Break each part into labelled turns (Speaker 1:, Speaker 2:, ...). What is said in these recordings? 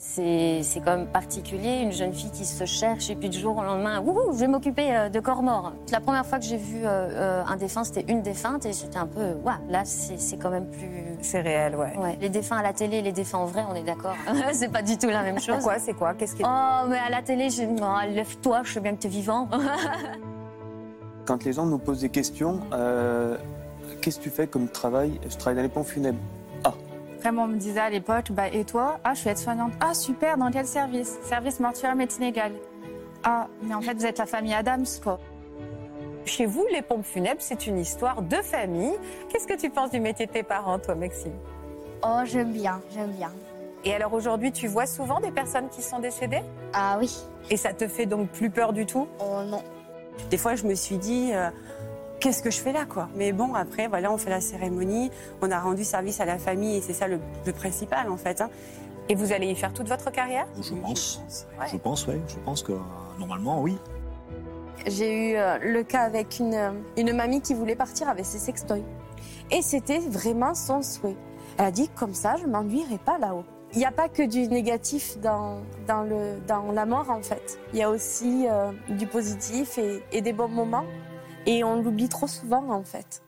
Speaker 1: C'est quand même particulier, une jeune fille qui se cherche et puis du jour au lendemain, Wouhou, je vais m'occuper euh, de corps morts. La première fois que j'ai vu euh, euh, un défunt, c'était une défunte et j'étais un peu, waouh, là c'est quand même plus.
Speaker 2: C'est réel, ouais.
Speaker 1: ouais. Les défunts à la télé, les défunts en vrai, on est d'accord. c'est pas du tout la même chose.
Speaker 2: Pourquoi C'est quoi? Qu'est-ce qui
Speaker 1: Oh, mais à la télé, je dis, oh, lève-toi, je sais bien que t'es vivant.
Speaker 3: Quand les gens nous posent des questions, qu'est-ce que tu fais comme travail? Je travaille dans les pompes funèbres.
Speaker 4: Vraiment, on me disait à l'époque, bah, et toi? Ah, je suis aide-soignante. Ah, super, dans quel service? Service mortuaire médecine égale. Ah, mais en fait, vous êtes la famille Adams, quoi.
Speaker 2: Chez vous, les pompes funèbres, c'est une histoire de famille. Qu'est-ce que tu penses du métier de tes parents, toi, Maxime?
Speaker 5: Oh, j'aime bien, j'aime bien.
Speaker 2: Et alors aujourd'hui, tu vois souvent des personnes qui sont décédées?
Speaker 5: Ah oui.
Speaker 2: Et ça te fait donc plus peur du tout?
Speaker 5: Oh non.
Speaker 6: Des fois, je me suis dit, euh, qu'est-ce que je fais là, quoi? Mais bon, après, voilà, on fait la cérémonie, on a rendu service à la famille et c'est ça le, principal, en fait. Hein.
Speaker 2: Et vous allez y faire toute votre carrière?
Speaker 7: Je pense. Je pense, oui. Je pense que normalement, oui.
Speaker 8: J'ai eu euh, le cas avec une, euh, une mamie qui voulait partir avec ses sextoys. Et c'était vraiment son souhait. Elle a dit, comme ça, je ne m'ennuierai pas là-haut. Il n'y a pas que du négatif dans, dans, le, dans la mort, en fait. Il y a aussi euh, du positif et, et des bons moments. Et on l'oublie trop souvent en fait.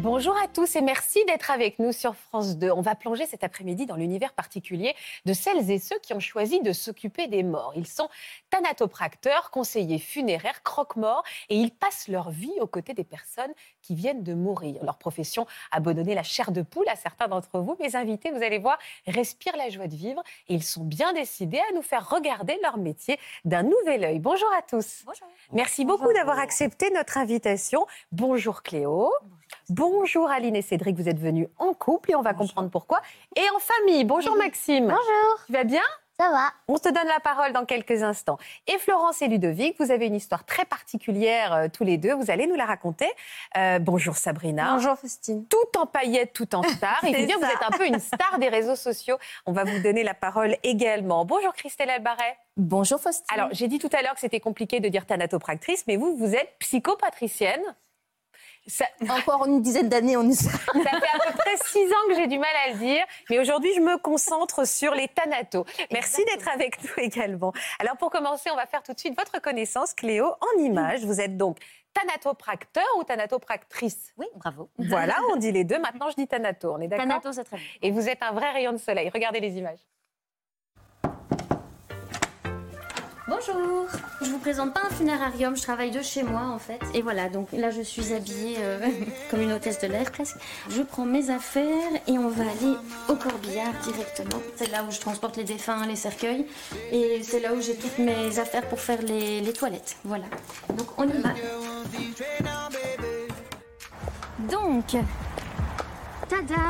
Speaker 2: Bonjour à tous et merci d'être avec nous sur France 2. On va plonger cet après-midi dans l'univers particulier de celles et ceux qui ont choisi de s'occuper des morts. Ils sont thanatopracteurs, conseillers funéraires, croque-morts et ils passent leur vie aux côtés des personnes qui viennent de mourir. Leur profession a beau donner la chair de poule à certains d'entre vous. Mes invités, vous allez voir, respirent la joie de vivre et ils sont bien décidés à nous faire regarder leur métier d'un nouvel œil. Bonjour à tous.
Speaker 1: Bonjour.
Speaker 2: Merci beaucoup d'avoir accepté notre invitation. Bonjour Cléo. Bonjour Aline et Cédric, vous êtes venus en couple et on va comprendre pourquoi. Et en famille. Bonjour Maxime.
Speaker 5: Bonjour.
Speaker 2: Tu vas bien?
Speaker 5: Ça va.
Speaker 2: On te donne la parole dans quelques instants. Et Florence et Ludovic, vous avez une histoire très particulière euh, tous les deux. Vous allez nous la raconter. Euh, bonjour Sabrina.
Speaker 8: Bonjour Faustine.
Speaker 2: Tout en paillettes, tout en star. Il faut dire, vous êtes un peu une star des réseaux sociaux. On va vous donner la parole également. Bonjour Christelle Albaret.
Speaker 8: Bonjour Faustine.
Speaker 2: Alors, j'ai dit tout à l'heure que c'était compliqué de dire thanatopractrice, mais vous, vous êtes psychopatricienne.
Speaker 8: Encore une dizaine d'années, on est
Speaker 2: ça. fait à peu près six ans que j'ai du mal à le dire, mais aujourd'hui, je me concentre sur les thanatos. Merci d'être avec nous également. Alors, pour commencer, on va faire tout de suite votre connaissance, Cléo, en images. Vous êtes donc thanatopracteur ou thanatopractrice?
Speaker 1: Oui, bravo.
Speaker 2: Voilà, on dit les deux. Maintenant, je dis thanato. On est d'accord?
Speaker 1: Thanato, c'est très bien.
Speaker 2: Et vous êtes un vrai rayon de soleil. Regardez les images.
Speaker 1: Bonjour, je vous présente pas un funérarium, je travaille de chez moi en fait. Et voilà, donc là je suis habillée euh, comme une hôtesse de l'air presque. Je prends mes affaires et on va aller au corbillard directement. C'est là où je transporte les défunts, les cercueils. Et c'est là où j'ai toutes mes affaires pour faire les, les toilettes. Voilà. Donc on y va. Donc, tada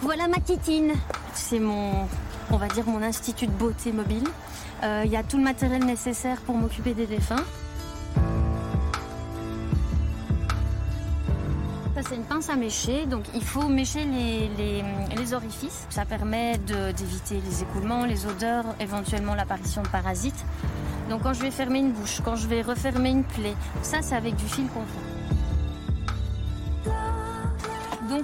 Speaker 1: Voilà ma titine. C'est mon, on va dire mon institut de beauté mobile. Il euh, y a tout le matériel nécessaire pour m'occuper des défunts. C'est une pince à mécher, donc il faut mécher les, orifices. Ça permet d'éviter les écoulements, les odeurs, éventuellement l'apparition de parasites. Donc quand je vais fermer une bouche, quand je vais refermer une plaie, ça c'est avec du fil qu'on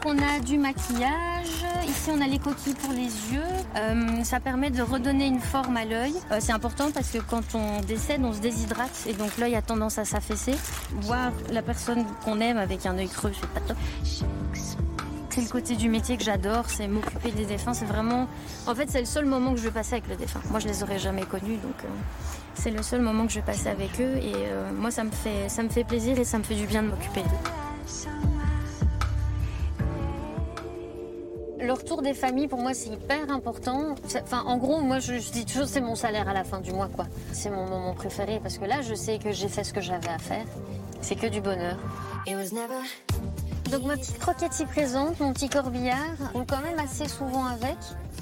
Speaker 1: On a du maquillage, Ici, on a les coquilles pour les yeux. Euh, ça permet de redonner une forme à l'œil. Euh, c'est important parce que quand on décède, on se déshydrate et donc l'œil a tendance à s'affaisser. Voir la personne qu'on aime avec un œil creux, c'est pas top. C'est le côté du métier que j'adore, c'est m'occuper des défunts. C'est vraiment, en fait, c'est le seul moment que je vais passer avec le défunt. Moi, je les aurais jamais connus, donc euh, c'est le seul moment que je vais passer avec eux. Et moi, ça me fait, ça me fait plaisir et ça me fait du bien de m'occuper d'eux. Le retour des familles, pour moi, c'est hyper important. Enfin, en gros, moi, je, dis toujours, c'est mon salaire à la fin du mois, quoi. C'est mon moment préféré parce que là, je sais que j'ai fait ce que j'avais à faire. C'est que du bonheur. Donc ma petite croquette y présente, mon petit corbillard, on quand même assez souvent avec.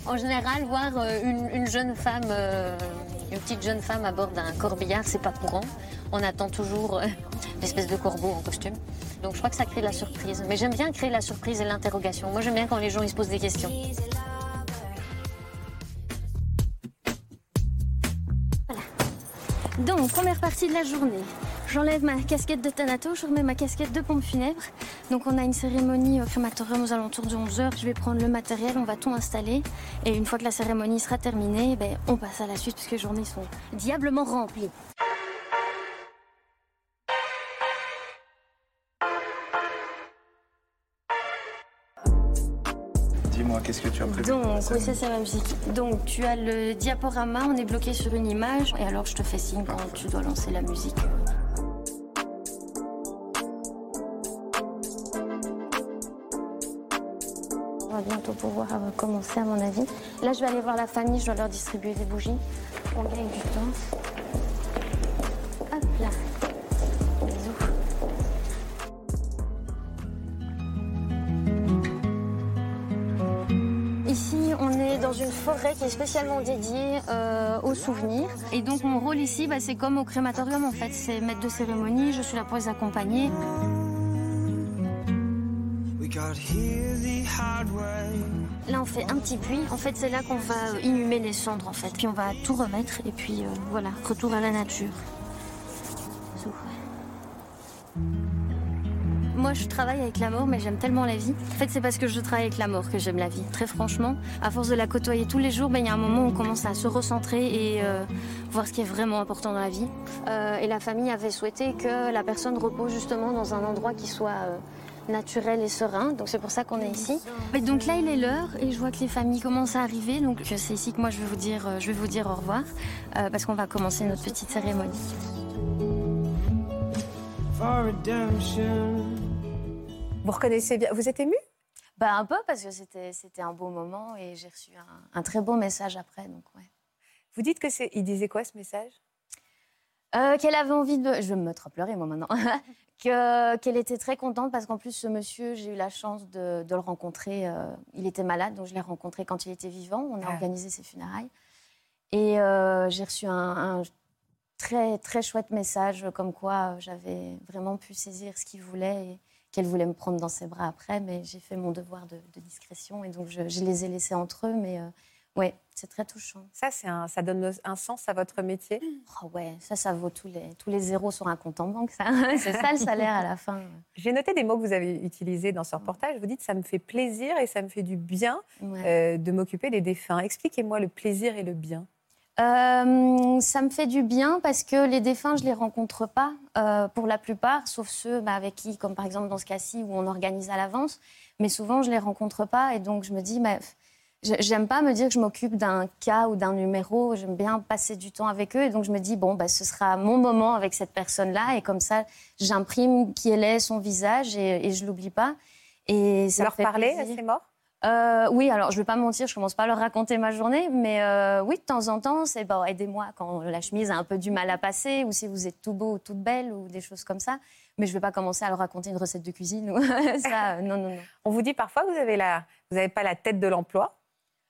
Speaker 1: En général, voir euh, une, jeune femme euh, Une petite jeune femme à bord d'un corbillard, c'est pas courant. On attend toujours euh, l'espèce de corbeau en costume. Donc je crois que ça crée de la surprise. Mais j'aime bien créer la surprise et l'interrogation. Moi j'aime bien quand les gens ils se posent des questions. Donc, première partie de la journée. J'enlève ma casquette de Thanato, je remets ma casquette de pompe funèbre. Donc, on a une cérémonie au crématorium aux alentours de 11h. Je vais prendre le matériel, on va tout installer. Et une fois que la cérémonie sera terminée, ben, on passe à la suite parce que les journées sont diablement remplies.
Speaker 3: Dis-moi, qu'est-ce que tu as prévu
Speaker 1: Donc, oui, ça c'est la musique. Donc, tu as le diaporama, on est bloqué sur une image. Et alors, je te fais signe quand tu dois lancer la musique. Bientôt pouvoir euh, commencer, à mon avis. Là, je vais aller voir la famille, je dois leur distribuer des bougies. On gagne du temps. Hop là. Bisous. Ici, on est dans une forêt qui est spécialement dédiée euh, aux souvenirs. Et donc, mon rôle ici, bah, c'est comme au crématorium, en fait. C'est maître de cérémonie, je suis là pour les accompagner. Là, on fait un petit puits. En fait, c'est là qu'on va euh, inhumer les cendres, en fait. Puis on va tout remettre. Et puis, euh, voilà, retour à la nature. Moi, je travaille avec la mort, mais j'aime tellement la vie. En fait, c'est parce que je travaille avec la mort que j'aime la vie. Très franchement, à force de la côtoyer tous les jours, ben, il y a un moment où on commence à se recentrer et euh, voir ce qui est vraiment important dans la vie. Et la famille avait souhaité que la personne repose justement dans un endroit qui soit naturel et serein. Donc c'est pour ça qu'on est ici. Et donc là, il est l'heure et je vois que les familles commencent à arriver. Donc c'est ici que moi, je vais vous dire, euh, je vais vous dire au revoir euh, parce qu'on va commencer notre petite cérémonie.
Speaker 2: Vous reconnaissez bien Vous êtes ému?
Speaker 1: Bah un peu parce que c'était c'était un beau moment et j'ai reçu un, un très beau message après donc ouais.
Speaker 2: Vous dites que c'est. Il disait quoi ce message?
Speaker 1: Euh, qu'elle avait envie de je vais me mettre à pleurer moi maintenant. Que qu'elle était très contente parce qu'en plus ce monsieur j'ai eu la chance de, de le rencontrer euh, il était malade donc je l'ai rencontré quand il était vivant. On a
Speaker 2: Ah.
Speaker 1: organisé ses funérailles. Et euh, j'ai reçu un, un très très chouette message comme quoi j'avais vraiment pu saisir ce qu'il voulait et qu'elle voulait me prendre dans ses bras après mais j'ai fait mon devoir de, de discrétion et donc je, je les ai laissés entre eux mais ouais c'est très touchant
Speaker 2: Ça, c'est un, ça donne un sens à votre métier.
Speaker 1: Oh ouais, ça, ça vaut tous les, tous les zéros sur un compte en banque, ça. C'est ça le salaire à la fin.
Speaker 2: J'ai noté des mots que vous avez utilisés dans ce reportage. Vous dites ça me fait plaisir et ça me fait du bien
Speaker 1: Ouais.
Speaker 2: euh, de m'occuper des défunts. Expliquez-moi le plaisir et le bien.
Speaker 1: Euh, ça me fait du bien parce que les défunts, je les rencontre pas euh, pour la plupart, sauf ceux bah, avec qui, comme par exemple dans ce cas-ci, où on organise à l'avance. Mais souvent, je les rencontre pas et donc je me dis, bah, j'aime pas me dire que je m'occupe d'un cas ou d'un numéro. J'aime bien passer du temps avec eux et donc je me dis, bon, bah, ce sera mon moment avec cette personne-là et comme ça, j'imprime qui elle est, son visage et, et je l'oublie pas. Et
Speaker 2: Vous
Speaker 1: ça
Speaker 2: leur
Speaker 1: fait
Speaker 2: parlez à ces morts
Speaker 1: Euh, oui, alors je vais pas mentir, je commence pas à leur raconter ma journée, mais euh, oui, de temps en temps, c'est bon, aidez-moi quand la chemise a un peu du mal à passer, ou si vous êtes tout beau ou toute belle, ou des choses comme ça. Mais je vais pas commencer à leur raconter une recette de cuisine ou ça. euh, non, non, non.
Speaker 2: On vous dit parfois que vous avez la, vous n'avez pas la tête de l'emploi.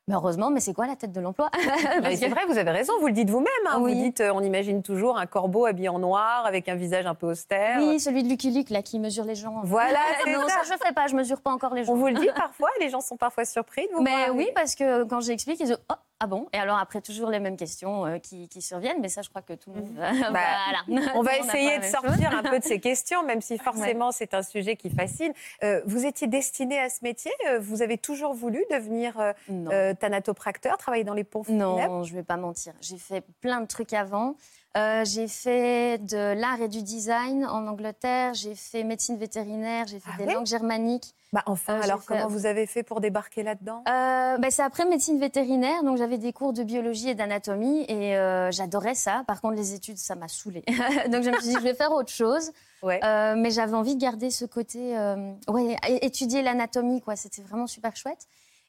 Speaker 1: Mais heureusement, mais c'est quoi la tête de l'emploi?
Speaker 2: C'est vrai, vous avez raison. Vous le dites vous-même. hein.
Speaker 1: Oui.
Speaker 2: Vous dites, euh, on imagine toujours un corbeau habillé en noir avec un visage un peu austère.
Speaker 1: Oui, celui de Lucky Luke, là, qui mesure les gens.
Speaker 2: Voilà, c'est
Speaker 1: non,
Speaker 2: ça.
Speaker 1: ça je fais pas, je mesure pas encore les gens.
Speaker 2: On vous le dit parfois. Les gens sont parfois surpris de vous
Speaker 1: Mais
Speaker 2: voir
Speaker 1: oui, parce que quand j'explique, ils disent oh, ah bon? Et alors après, toujours les mêmes questions euh, qui, qui surviennent, mais ça, je crois que tout le monde.
Speaker 2: Bah,
Speaker 1: voilà.
Speaker 2: On va essayer de sortir
Speaker 1: chose.
Speaker 2: un peu de ces questions, même si forcément c'est un sujet qui fascine. Euh, vous étiez destiné à ce métier Vous avez toujours voulu devenir euh, thanatopracteur, travailler dans les pompes funèbres
Speaker 1: Non, je vais pas mentir. J'ai fait plein de trucs avant. Euh, j'ai fait de l'art et du design en Angleterre. J'ai fait médecine vétérinaire. J'ai fait
Speaker 2: Ah
Speaker 1: des langues germaniques.
Speaker 2: Bah enfin,
Speaker 1: Euh,
Speaker 2: alors
Speaker 1: fait-
Speaker 2: comment vous avez fait pour débarquer là-dedans?
Speaker 1: Euh, ben, c'est après médecine vétérinaire, donc j'avais des cours de biologie et d'anatomie et euh, j'adorais ça. Par contre, les études, ça m'a saoulée. donc je me suis dit, je vais faire autre chose.
Speaker 2: Ouais.
Speaker 1: Mais j'avais envie de garder ce côté, ouais, étudier l'anatomie, quoi. C'était vraiment super chouette.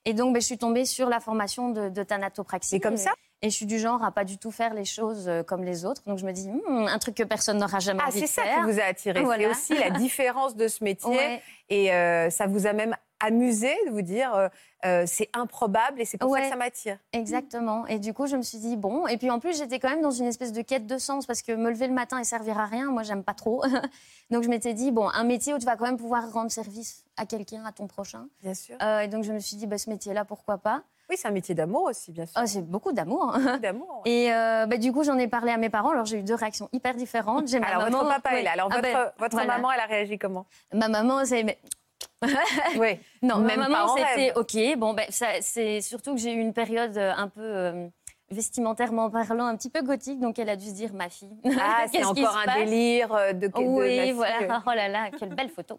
Speaker 1: Et donc, ben, je suis tombée sur la formation de, de thanatopraxie.
Speaker 2: Et comme ça
Speaker 1: Et je suis du genre à pas du tout faire les choses euh, comme les autres. Donc je me dis, Hmm, un truc que personne n'aura jamais
Speaker 2: Ah,
Speaker 1: envie
Speaker 2: c'est ça qui vous a attiré.
Speaker 1: Voilà.
Speaker 2: C'est aussi la différence de ce métier.
Speaker 1: Ouais.
Speaker 2: Et euh, ça vous a même amusé de vous dire euh, euh, c'est improbable et c'est pour ça que ça m'attire.
Speaker 1: Exactement. Et du coup, je me suis dit, bon. Et puis en plus, j'étais quand même dans une espèce de quête de sens parce que me lever le matin et servir à rien, moi, j'aime pas trop. donc je m'étais dit, bon, un métier où tu vas quand même pouvoir rendre service à quelqu'un, à ton prochain.
Speaker 2: Bien sûr.
Speaker 1: Euh, et donc je me suis dit, bah, ce métier-là, pourquoi pas?
Speaker 2: Oui, c'est un métier d'amour aussi, bien sûr.
Speaker 1: Oh, C'est beaucoup d'amour.
Speaker 2: D'amour. ouais.
Speaker 1: Et euh, bah, du coup, j'en ai parlé à mes parents. Alors j'ai eu deux réactions hyper différentes. J'ai
Speaker 2: Alors,
Speaker 1: maman-
Speaker 2: votre papa
Speaker 1: oui.
Speaker 2: est là. Alors,
Speaker 1: Ah
Speaker 2: votre,
Speaker 1: ben,
Speaker 2: votre
Speaker 1: voilà.
Speaker 2: maman, elle a réagi comment?
Speaker 1: Ma maman, c'est.
Speaker 2: Oui.
Speaker 1: Non,
Speaker 2: Même
Speaker 1: ma maman, c'était. OK. Bon, ben, c'est surtout que j'ai eu une période euh, un peu. euh, vestimentairement parlant, un petit peu gothique, donc elle a dû se dire ma fille.
Speaker 2: Ah, c'est encore un délire euh, de, de
Speaker 1: Oui, voilà. Oh là là, quelle belle photo.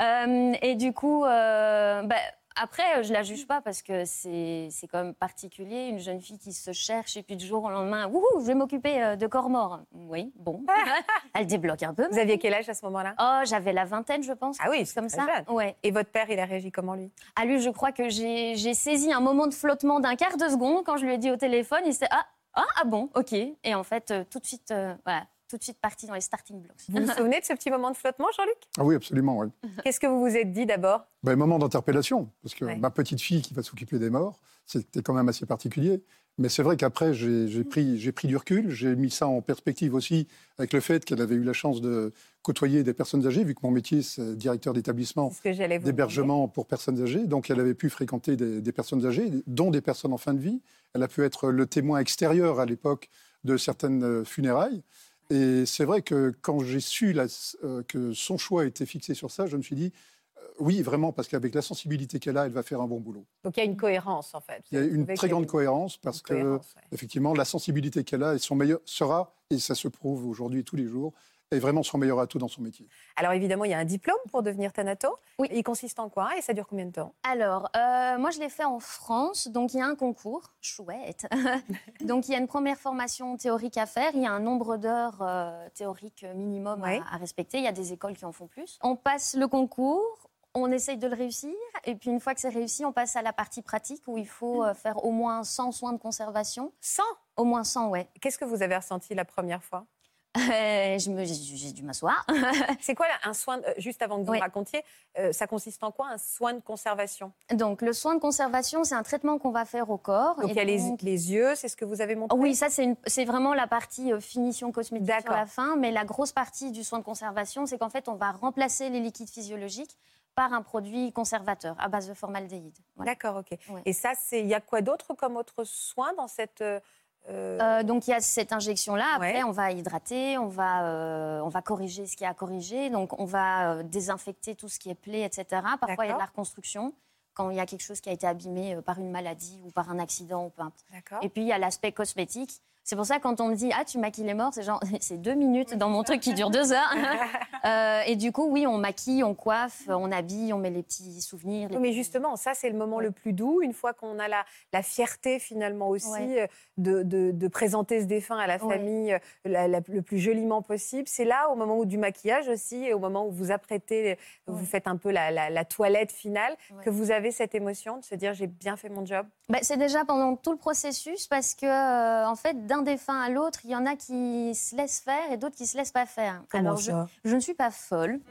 Speaker 1: Euh, et du coup, euh, bah, après, je la juge pas parce que c'est c'est quand même particulier. Une jeune fille qui se cherche et puis du jour au lendemain, Wouhou, je vais m'occuper euh, de corps morts. Oui, bon. Elle débloque un peu.
Speaker 2: Vous aviez quel âge à ce moment-là?
Speaker 1: Oh, j'avais la vingtaine, je pense.
Speaker 2: Ah oui,
Speaker 1: chose comme
Speaker 2: c'est
Speaker 1: ça.
Speaker 2: jeune.
Speaker 1: Ouais.
Speaker 2: Et votre père, il a réagi comment, lui?
Speaker 1: À lui, je crois que j'ai j'ai saisi un moment de flottement d'un quart de seconde quand je lui ai dit au téléphone. Il s'est ah, ah ah bon, ok. Et en fait, euh, tout de suite, euh, voilà, tout de suite parti dans les starting blocks.
Speaker 2: Vous vous souvenez de ce petit moment de flottement, Jean-Luc?
Speaker 9: Ah oui, absolument. Oui.
Speaker 2: Qu'est-ce que vous vous êtes dit d'abord?
Speaker 9: Ben, moment d'interpellation, parce que
Speaker 2: Ouais.
Speaker 9: ma petite fille qui va s'occuper des morts, c'était quand même assez particulier. Mais c'est vrai qu'après, j'ai pris, j'ai pris du recul, j'ai mis ça en perspective aussi avec le fait qu'elle avait eu la chance de côtoyer des personnes âgées, vu que mon métier, c'est directeur d'établissement d'hébergement pour personnes âgées. Donc, elle avait pu fréquenter des, des personnes âgées, dont des personnes en fin de vie. Elle a pu être le témoin extérieur à l'époque de certaines euh, funérailles. Et c'est vrai que quand j'ai su la- euh, que son choix était fixé sur ça, je me suis dit, euh, oui, vraiment, parce qu'avec la sensibilité qu'elle a, elle va faire un bon boulot.
Speaker 2: Donc il y a une cohérence, en fait.
Speaker 9: Il y a une très grande
Speaker 2: une-
Speaker 9: cohérence parce que,
Speaker 2: ouais.
Speaker 9: effectivement, la sensibilité qu'elle a et son meilleur sera, et ça se prouve aujourd'hui tous les jours, est vraiment son meilleur atout dans son métier.
Speaker 2: Alors évidemment, il y a un diplôme pour devenir thanato.
Speaker 1: Oui.
Speaker 2: Il consiste en quoi et ça dure combien de temps?
Speaker 1: Alors, euh, moi, je l'ai fait en France. Donc, il y a un concours. Chouette. donc, il y a une première formation théorique à faire. Il y a un nombre d'heures euh, théoriques minimum à, à respecter. Il y a des écoles qui en font plus. On passe le concours. On essaye de le réussir. Et puis, une fois que c'est réussi, on passe à la partie pratique où il faut euh, faire au moins 100 soins de conservation.
Speaker 2: 100
Speaker 1: Au moins 100, ouais.
Speaker 2: Qu'est-ce que vous avez ressenti la première fois?
Speaker 1: Euh, J'ai dû m'asseoir.
Speaker 2: C'est quoi un soin, euh, juste avant que vous
Speaker 1: Oui.
Speaker 2: me racontiez, euh, ça consiste en quoi un soin de conservation?
Speaker 1: Donc, le soin de conservation, c'est un traitement qu'on va faire au corps.
Speaker 2: Donc il y a les, yeux, c'est ce que vous avez montré?
Speaker 1: Oui, ça c'est vraiment la partie euh, finition cosmétique sur la fin, mais la grosse partie du soin de conservation, c'est qu'en fait on va remplacer les liquides physiologiques par un produit conservateur à base de formaldéhyde. Voilà.
Speaker 2: D'accord, ok.
Speaker 1: Ouais.
Speaker 2: Et ça, il y a quoi d'autre comme autre soin dans cette euh, euh,
Speaker 1: donc il y a cette injection-là. Après,
Speaker 2: Ouais.
Speaker 1: on va hydrater, on va, euh, on va corriger ce qui a à corriger. Donc on va euh, désinfecter tout ce qui est plaie, etc. Parfois il y a de la reconstruction quand il y a quelque chose qui a été abîmé par une maladie ou par un accident ou peu importe. Et puis il y a l'aspect cosmétique. C'est pour ça quand on me dit ah tu maquilles les morts, c'est genre c'est deux minutes dans mon truc qui dure deux heures. Euh, et du coup oui on maquille, on coiffe, on habille, on met les petits souvenirs. les
Speaker 2: mais
Speaker 1: petits-
Speaker 2: justement, ça, c'est le moment
Speaker 1: Ouais.
Speaker 2: le plus doux, une fois qu'on a la, la fierté finalement aussi
Speaker 1: Ouais.
Speaker 2: euh, de, de- de présenter ce défunt à la famille euh, la- la- le plus joliment possible. C'est là, au moment où du maquillage aussi, et au moment où vous apprêtez, vous faites un peu la, toilette finale, que vous avez cette émotion de se dire j'ai bien fait mon job.
Speaker 1: Bah, c'est déjà pendant tout le processus parce que euh, en fait d'un défunt à l'autre il y en a qui se laissent faire et d'autres qui se laissent pas faire. Alors je, je ne suis pas folle.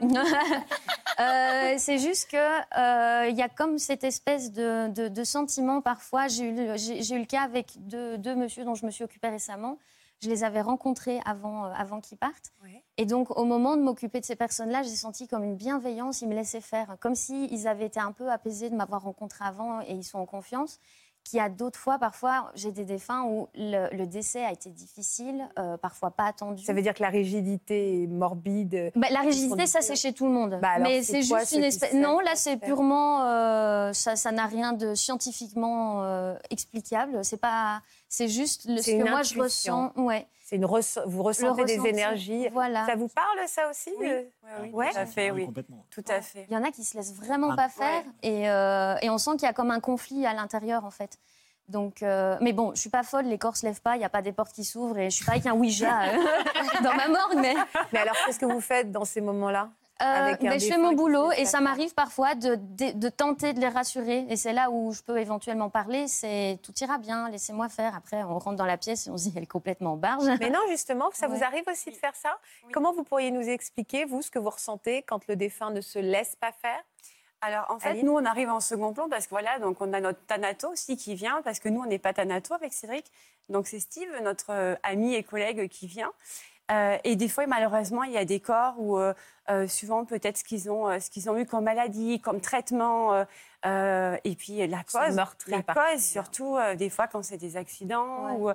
Speaker 1: Euh, c'est juste que euh, il y a comme cette espèce de, de- de sentiment parfois. J'ai eu, le- eu cas avec deux, deux monsieur dont je me suis occupée récemment. Je les avais rencontrés avant, euh, avant qu'ils partent.
Speaker 2: Ouais.
Speaker 1: Et donc, au moment de m'occuper de ces personnes-là, j'ai senti comme une bienveillance. Ils me laissaient faire, comme s'ils avaient été un peu apaisés de m'avoir rencontré avant et ils sont en confiance. Qu'il y a d'autres fois, parfois, j'ai des défunts où le, le décès a été difficile, euh, parfois pas attendu.
Speaker 2: Ça veut dire que la rigidité est morbide.
Speaker 1: Bah, la rigidité, ça, c'est chez tout le monde.
Speaker 2: Bah,
Speaker 1: Mais
Speaker 2: c'est
Speaker 1: juste une espèce. Non, là, c'est purement. euh, ça ça n'a rien de scientifiquement euh, explicable. C'est pas. C'est juste le, ce
Speaker 2: C'est
Speaker 1: que moi je ressens. Ouais.
Speaker 2: C'est une resse- vous ressentez des énergies.
Speaker 1: Voilà.
Speaker 2: Ça vous parle ça aussi
Speaker 6: Oui.
Speaker 2: euh
Speaker 6: oui,
Speaker 2: Ouais.
Speaker 6: tout à fait, oui.
Speaker 7: Complètement.
Speaker 6: Tout à fait.
Speaker 1: Il y en a qui se laissent vraiment
Speaker 7: Ah,
Speaker 1: pas faire
Speaker 6: ouais.
Speaker 1: et, euh, et on sent qu'il y a comme un conflit à l'intérieur en fait. Donc, euh, mais bon, je suis pas folle, les corps se lèvent pas, il y a pas des portes qui s'ouvrent et je suis pas avec un Ouija euh, dans ma morgue, mais
Speaker 2: Mais alors, qu'est-ce que vous faites dans ces moments-là?
Speaker 1: Euh, ben, je fais mon boulot et ça m'arrive parfois de, de, de tenter de les rassurer. Et c'est là où je peux éventuellement parler. C'est tout ira bien, laissez-moi faire. Après, on rentre dans la pièce et on se dit elle est complètement barge.
Speaker 2: Mais non, justement, ça vous arrive aussi de faire ça? Comment vous pourriez nous expliquer, vous, ce que vous ressentez quand le défunt ne se laisse pas faire?
Speaker 6: Alors en fait,
Speaker 2: Aline?
Speaker 6: nous on arrive en second plan parce que voilà, donc on a notre Thanato aussi qui vient parce que nous on n'est pas Thanato avec Cédric, donc c'est Steve, notre euh, ami et collègue qui vient. Euh, et des fois, malheureusement, il y a des corps où, euh, euh, suivant peut-être ce qu'ils ont, euh, ce qu'ils ont eu comme maladie, comme traitement, et puis la cause, la cause, surtout des fois quand c'est des accidents ou,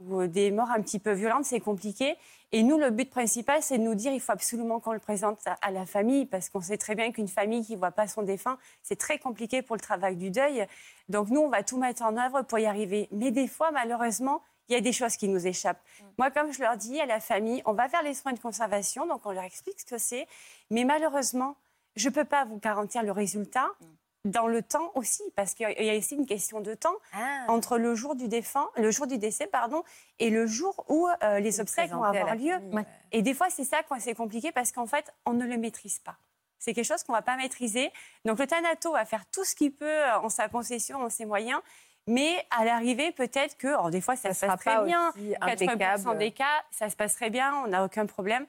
Speaker 6: ou des morts un petit peu violentes, c'est compliqué. Et nous, le but principal, c'est de nous dire il faut absolument qu'on le présente à, à la famille, parce qu'on sait très bien qu'une famille qui ne voit pas son défunt, c'est très compliqué pour le travail du deuil. Donc nous, on va tout mettre en œuvre pour y arriver. Mais des fois, malheureusement, il y a des choses qui nous échappent. Moi, comme je leur dis à la famille, on va faire les soins de conservation, donc on leur explique ce que c'est. Mais malheureusement, je ne peux pas vous garantir le résultat dans le temps aussi, parce qu'il y a ici une question de temps
Speaker 2: Ah.
Speaker 6: entre le jour du défunt, le jour du décès, pardon, et le jour où euh, les obsèques vont avoir lieu.
Speaker 2: Ouais.
Speaker 6: Et des fois, c'est ça quand c'est compliqué, parce qu'en fait, on ne le maîtrise pas. C'est quelque chose qu'on ne va pas maîtriser. Donc le Thanato va faire tout ce qu'il peut euh, en sa possession, en ses moyens. Mais à l'arrivée, peut-être que, alors des fois, ça, se
Speaker 2: sera
Speaker 6: passe très
Speaker 2: pas
Speaker 6: bien.
Speaker 2: aussi
Speaker 6: 80%
Speaker 2: impeccable.
Speaker 6: des cas, ça se passe très bien, on n'a aucun problème.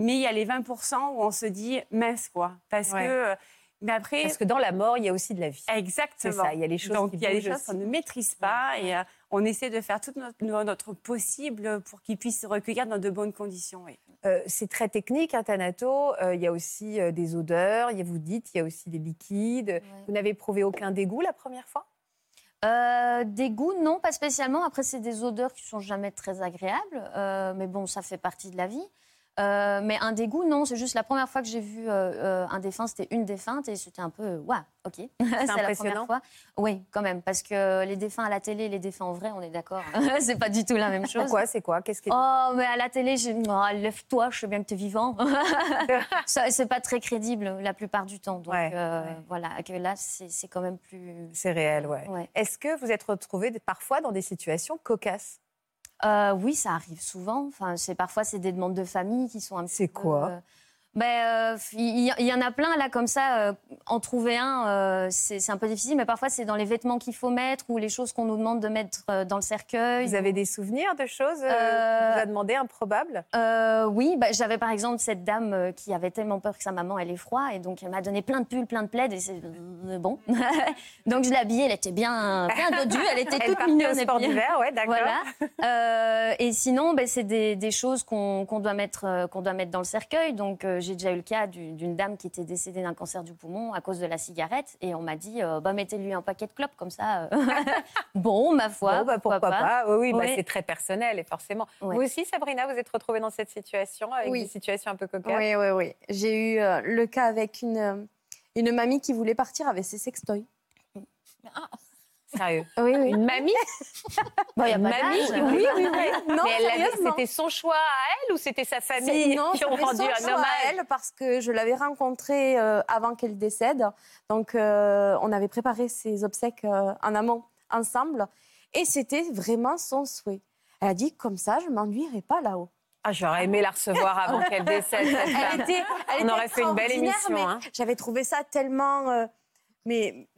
Speaker 6: Mais il y a les 20% où on se dit mince, quoi. Parce
Speaker 2: Ouais.
Speaker 6: que. euh, Mais après.
Speaker 2: Parce que dans la mort, il y a aussi de la vie.
Speaker 6: Exactement.
Speaker 2: Ça, il y a les choses
Speaker 6: Donc
Speaker 2: qui
Speaker 6: il y a des choses qu'on ne maîtrise pas et euh, on essaie de faire tout notre, notre possible pour qu'ils puissent se recueillir dans de bonnes conditions. oui.
Speaker 2: Euh, c'est très technique, un Thanato. Euh, Il y a aussi euh, des odeurs, il y a, vous dites, il y a aussi des liquides. Vous n'avez éprouvé aucun dégoût la première fois?
Speaker 1: Euh, des goûts, non, pas spécialement. Après, c'est des odeurs qui sont jamais très agréables. Euh, mais bon, ça fait partie de la vie. Euh, mais un dégoût, non. C'est juste la première fois que j'ai vu euh, euh, un défunt, c'était une défunte et c'était un peu, waouh, ok. c'est la première fois. Oui, quand même, parce que les défunts à la télé et les défunts en vrai, on est d'accord. c'est pas du tout la même chose.
Speaker 2: Pourquoi C'est quoi? Qu'est-ce est
Speaker 1: Oh, mais à la télé, oh, lève-toi, je sais bien que tu es vivant. C'est pas très crédible la plupart du temps. Donc euh, voilà, que là, c'est quand même plus.
Speaker 2: C'est réel, ouais.
Speaker 1: Ouais.
Speaker 2: Est-ce que vous êtes retrouvés parfois dans des situations cocasses?
Speaker 1: Euh, oui, ça arrive souvent. Enfin, c'est parfois c'est des demandes de famille qui sont un petit
Speaker 2: C'est quoi?
Speaker 1: Ben, euh, il y, en a plein là comme ça. euh, en trouver un, euh, c'est un peu difficile, mais parfois c'est dans les vêtements qu'il faut mettre ou les choses qu'on nous demande de mettre dans le cercueil.
Speaker 2: Vous avez des souvenirs de choses qu'on vous a demandé improbables
Speaker 1: oui, bah, j'avais par exemple cette dame qui avait tellement peur que sa maman elle ait froid et donc elle m'a donné plein de pulls, plein de plaids et c'est bon. donc je l'ai habillée, elle était bien, bien dodue, elle était
Speaker 2: Elle
Speaker 1: toute
Speaker 2: au
Speaker 1: mignonne. et
Speaker 2: sport d'hiver, ouais, d'accord.
Speaker 1: Voilà. Et sinon, ben, c'est des, des choses qu'on doit mettre qu'on doit mettre dans le cercueil. Donc j'ai déjà eu le cas du- d'une dame qui était décédée d'un cancer du poumon à cause de la cigarette et on m'a dit euh, bah mettez-lui un paquet de clopes comme ça. euh. bon, ma foi,
Speaker 2: Bon, bah, pourquoi, pas, Oui, oui, bah, c'est très personnel et forcément.
Speaker 1: Ouais.
Speaker 2: Vous aussi, Sabrina, vous êtes retrouvée dans cette situation avec
Speaker 8: Oui.
Speaker 2: des situations un peu cocasses
Speaker 8: Oui, oui, oui. J'ai eu euh, le cas avec une, une mamie qui voulait partir avec ses sextoys.
Speaker 2: Sérieux
Speaker 8: Oui, oui.
Speaker 2: Une mamie
Speaker 1: Bon, y a
Speaker 2: Une
Speaker 1: pas
Speaker 2: mamie
Speaker 1: d'âge.
Speaker 2: Oui, oui, oui.
Speaker 8: Non,
Speaker 2: Mais c'était son choix à elle ou c'était sa famille
Speaker 8: non,
Speaker 2: qui ont
Speaker 8: c'était
Speaker 2: rendu
Speaker 8: son
Speaker 2: un
Speaker 8: choix à elle parce que je l'avais rencontrée euh, avant qu'elle décède. Donc, euh, on avait préparé ses obsèques euh, en amont ensemble et c'était vraiment son souhait. Elle a dit comme ça, je m'ennuierai pas là-haut.
Speaker 2: Ah, j'aurais aimé la recevoir avant qu'elle décède. cette
Speaker 8: Elle
Speaker 2: femme.
Speaker 8: était, elle
Speaker 2: On aurait fait une belle émission. hein.
Speaker 8: J'avais trouvé ça tellement, euh, mais,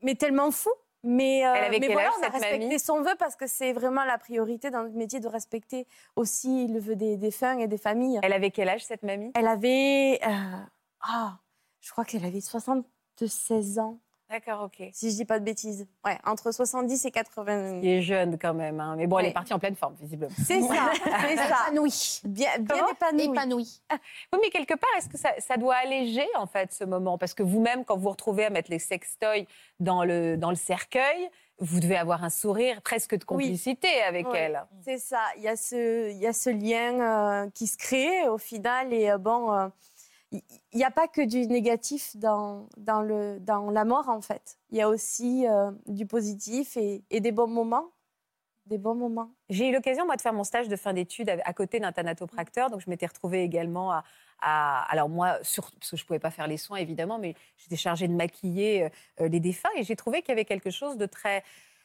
Speaker 8: mais tellement fou. Mais, euh,
Speaker 2: Elle avait
Speaker 8: mais
Speaker 2: quel
Speaker 8: voilà,
Speaker 2: âge,
Speaker 8: on a respecté son vœu parce que c'est vraiment la priorité dans notre métier de respecter aussi le vœu des défunts et des familles.
Speaker 2: Elle avait quel âge, cette mamie?
Speaker 8: Elle avait, euh, ah, je crois qu'elle avait 76 ans,
Speaker 2: D'accord, ok.
Speaker 8: si je dis pas de bêtises. Ouais, entre 70 et 80.
Speaker 2: Il est jeune quand même. hein. Mais bon, elle est partie en pleine forme, visiblement.
Speaker 8: C'est ça, c'est ça.
Speaker 1: Épanoui.
Speaker 8: Bien, bien
Speaker 2: Comment
Speaker 8: épanoui.
Speaker 1: Épanoui.
Speaker 2: Oui, mais quelque part, est-ce que ça, ça doit alléger en fait ce moment? Parce que vous-même, quand vous vous retrouvez à mettre les sextoys dans le, dans le cercueil, vous devez avoir un sourire presque de complicité avec
Speaker 8: Ouais.
Speaker 2: elle.
Speaker 8: C'est ça, il y a ce, il y a ce lien euh, qui se crée au final. Et euh, bon, euh, il n'y a pas que du négatif dans, la mort, en fait. Il y a aussi euh, du positif et, des bons moments. Des bons moments.
Speaker 2: J'ai eu l'occasion, moi, de faire mon stage de fin d'études à, côté d'un thanatopracteur. Donc, je m'étais retrouvée également à. à- alors, moi, sur, parce que je ne pouvais pas faire les soins, évidemment, mais j'étais chargée de maquiller euh, les défunts. Et j'ai trouvé qu'il y avait quelque chose de très,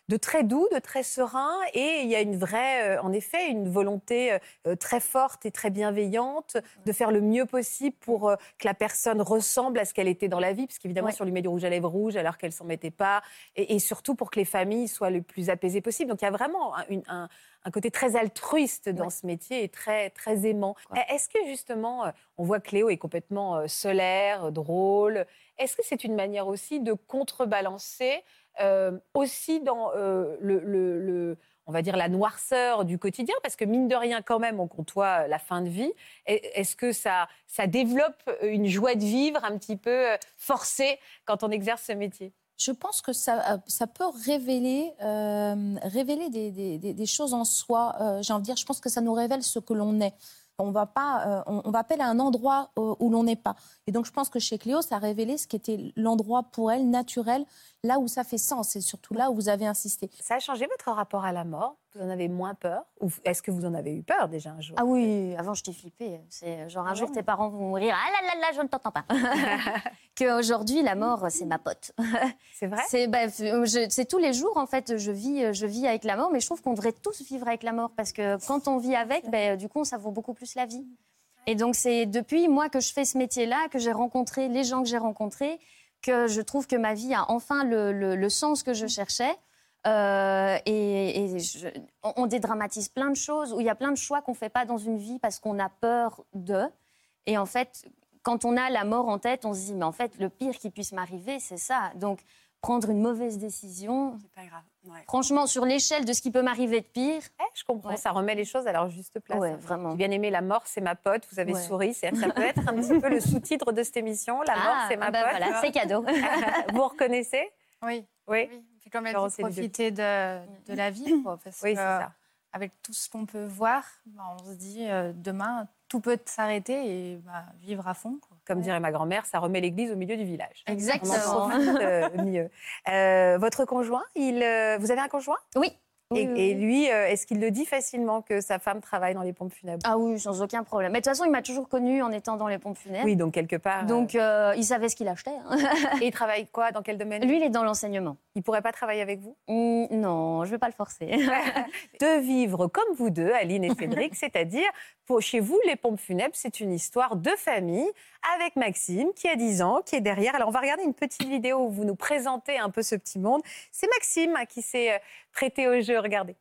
Speaker 2: de très doux, de très serein, et il y a une vraie, euh, en effet, une volonté euh, très forte et très bienveillante de faire le mieux possible pour euh, que la personne ressemble à ce qu'elle était dans la vie, parce qu'évidemment,
Speaker 1: Ouais.
Speaker 2: si on lui met du rouge à lèvres rouge alors qu'elle s'en mettait pas, et, et surtout pour que les familles soient le plus apaisées possible. Donc il y a vraiment un, une- un- un côté très altruiste dans
Speaker 1: Ouais.
Speaker 2: ce métier et très, très aimant.
Speaker 1: Ouais.
Speaker 2: Est-ce que justement, euh, on voit que Léo est complètement euh, solaire, euh, drôle, est-ce que c'est une manière aussi de contrebalancer euh, aussi dans euh, le, on va dire la noirceur du quotidien, parce que mine de rien quand même, on côtoie la fin de vie. Est-ce que ça, ça développe une joie de vivre un petit peu euh, forcée quand on exerce ce métier?
Speaker 10: Je pense que ça, euh, ça peut révéler, euh, révéler des, choses en soi. Euh, J'ai envie de dire, je pense que ça nous révèle ce que l'on est. On va pas, euh, on, va appeler à un endroit euh, où l'on n'est pas. Et donc, je pense que chez Cléo, ça a révélé ce qui était l'endroit pour elle naturel, là où ça fait sens, et surtout là où vous avez insisté.
Speaker 2: Ça a changé votre rapport à la mort? Vous en avez moins peur Ou est-ce que vous en avez eu peur déjà un jour?
Speaker 1: Ah oui, avant j'étais flippée. C'est genre un
Speaker 2: Ah
Speaker 1: jour tes parents vont mourir. Ah là là là, je ne t'entends pas. Qu'aujourd'hui la mort c'est ma pote.
Speaker 2: C'est vrai?
Speaker 1: C'est bah, je- c'est tous les jours en fait. Je vis, je vis avec la mort, mais je trouve qu'on devrait tous vivre avec la mort parce que quand on vit avec, ben, du coup, ça vaut beaucoup plus la vie. Et donc c'est depuis moi que je fais ce métier-là, que j'ai rencontré les gens que j'ai rencontrés, que je trouve que ma vie a enfin le, le- le sens que je cherchais. Euh, et et je- on, on dédramatise plein de choses où il y a plein de choix qu'on fait pas dans une vie parce qu'on a peur de. Et en fait, quand on a la mort en tête, on se dit mais en fait le pire qui puisse m'arriver, c'est ça. Donc prendre une mauvaise décision,
Speaker 6: C'est pas grave. Ouais.
Speaker 1: franchement sur l'échelle de ce qui peut m'arriver de pire,
Speaker 2: Eh, Je comprends,
Speaker 1: Ouais.
Speaker 2: ça remet les choses à leur juste place.
Speaker 1: ouais vraiment.
Speaker 2: J'ai bien aimé La mort, c'est ma pote. Vous avez
Speaker 1: Ouais.
Speaker 2: souri. Ça peut être un petit peu le sous-titre de cette émission. La mort,
Speaker 1: Ah,
Speaker 2: c'est ma
Speaker 1: bah
Speaker 2: pote.
Speaker 1: voilà, c'est cadeau.
Speaker 2: vous reconnaissez?
Speaker 4: Oui.
Speaker 2: Oui.
Speaker 4: oui. Puis comme elle dit, profiter de, de la vie, quoi, parce
Speaker 2: Oui,
Speaker 4: que
Speaker 2: c'est ça.
Speaker 4: avec tout ce qu'on peut voir, bah, on se dit euh, demain tout peut s'arrêter et bah, vivre à fond. quoi.
Speaker 2: Comme dirait ma grand-mère, ça remet l'église au milieu du village. On en
Speaker 1: Exactement.
Speaker 2: euh, mieux. Euh, votre conjoint, il, euh, vous avez un conjoint?
Speaker 1: Oui.
Speaker 2: et,
Speaker 1: Oui, oui,
Speaker 2: et
Speaker 1: oui.
Speaker 2: lui, est-ce qu'il le dit facilement que sa femme travaille dans les pompes funèbres?
Speaker 1: Ah oui, sans aucun problème. Mais de toute façon, il m'a toujours connue en étant dans les pompes funèbres.
Speaker 2: Oui, donc quelque part.
Speaker 1: Donc, euh, il savait ce qu'il achetait. hein.
Speaker 2: et il travaille quoi? Dans quel domaine?
Speaker 1: Lui, il est dans l'enseignement.
Speaker 2: Il pourrait pas travailler avec vous?
Speaker 1: Non, je vais pas le forcer.
Speaker 2: de vivre comme vous deux, Aline et Cédric, c'est-à-dire pour chez vous, les pompes funèbres, c'est une histoire de famille avec Maxime qui a 10 ans, qui est derrière. Alors on va regarder une petite vidéo où vous nous présentez un peu ce petit monde. C'est Maxime hein, qui s'est euh, prêté au jeu, regardez.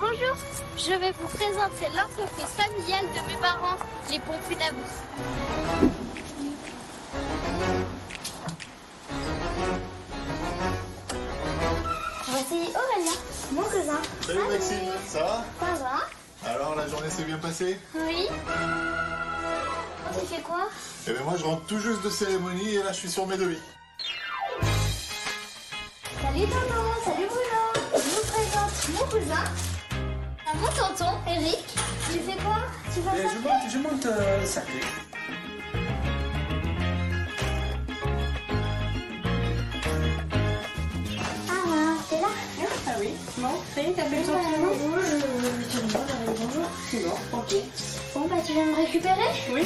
Speaker 11: Bonjour, je vais vous présenter l'entreprise familiale de mes parents, les pompes funèbres. Voici Aurélien, mon cousin.
Speaker 12: Salut Maxime, ça va
Speaker 11: Ça va
Speaker 12: Alors la journée s'est bien passée?
Speaker 11: Oui. Tu fais quoi?
Speaker 12: Eh bien moi je rentre tout juste de cérémonie et là je suis sur mes devis.
Speaker 11: Salut tonton, salut Bruno. Je vous présente mon cousin, à mon tonton Eric. Tu fais quoi? Tu vas
Speaker 13: Eh, je monte, je monte euh, ça.
Speaker 11: T'es là
Speaker 14: Ah oui, bon, ça y est, t'as fait le tour
Speaker 11: Euh, Bonjour, je je bonjour.
Speaker 14: C'est bon, ok.
Speaker 11: Bon, bah, tu viens me récupérer
Speaker 14: Oui.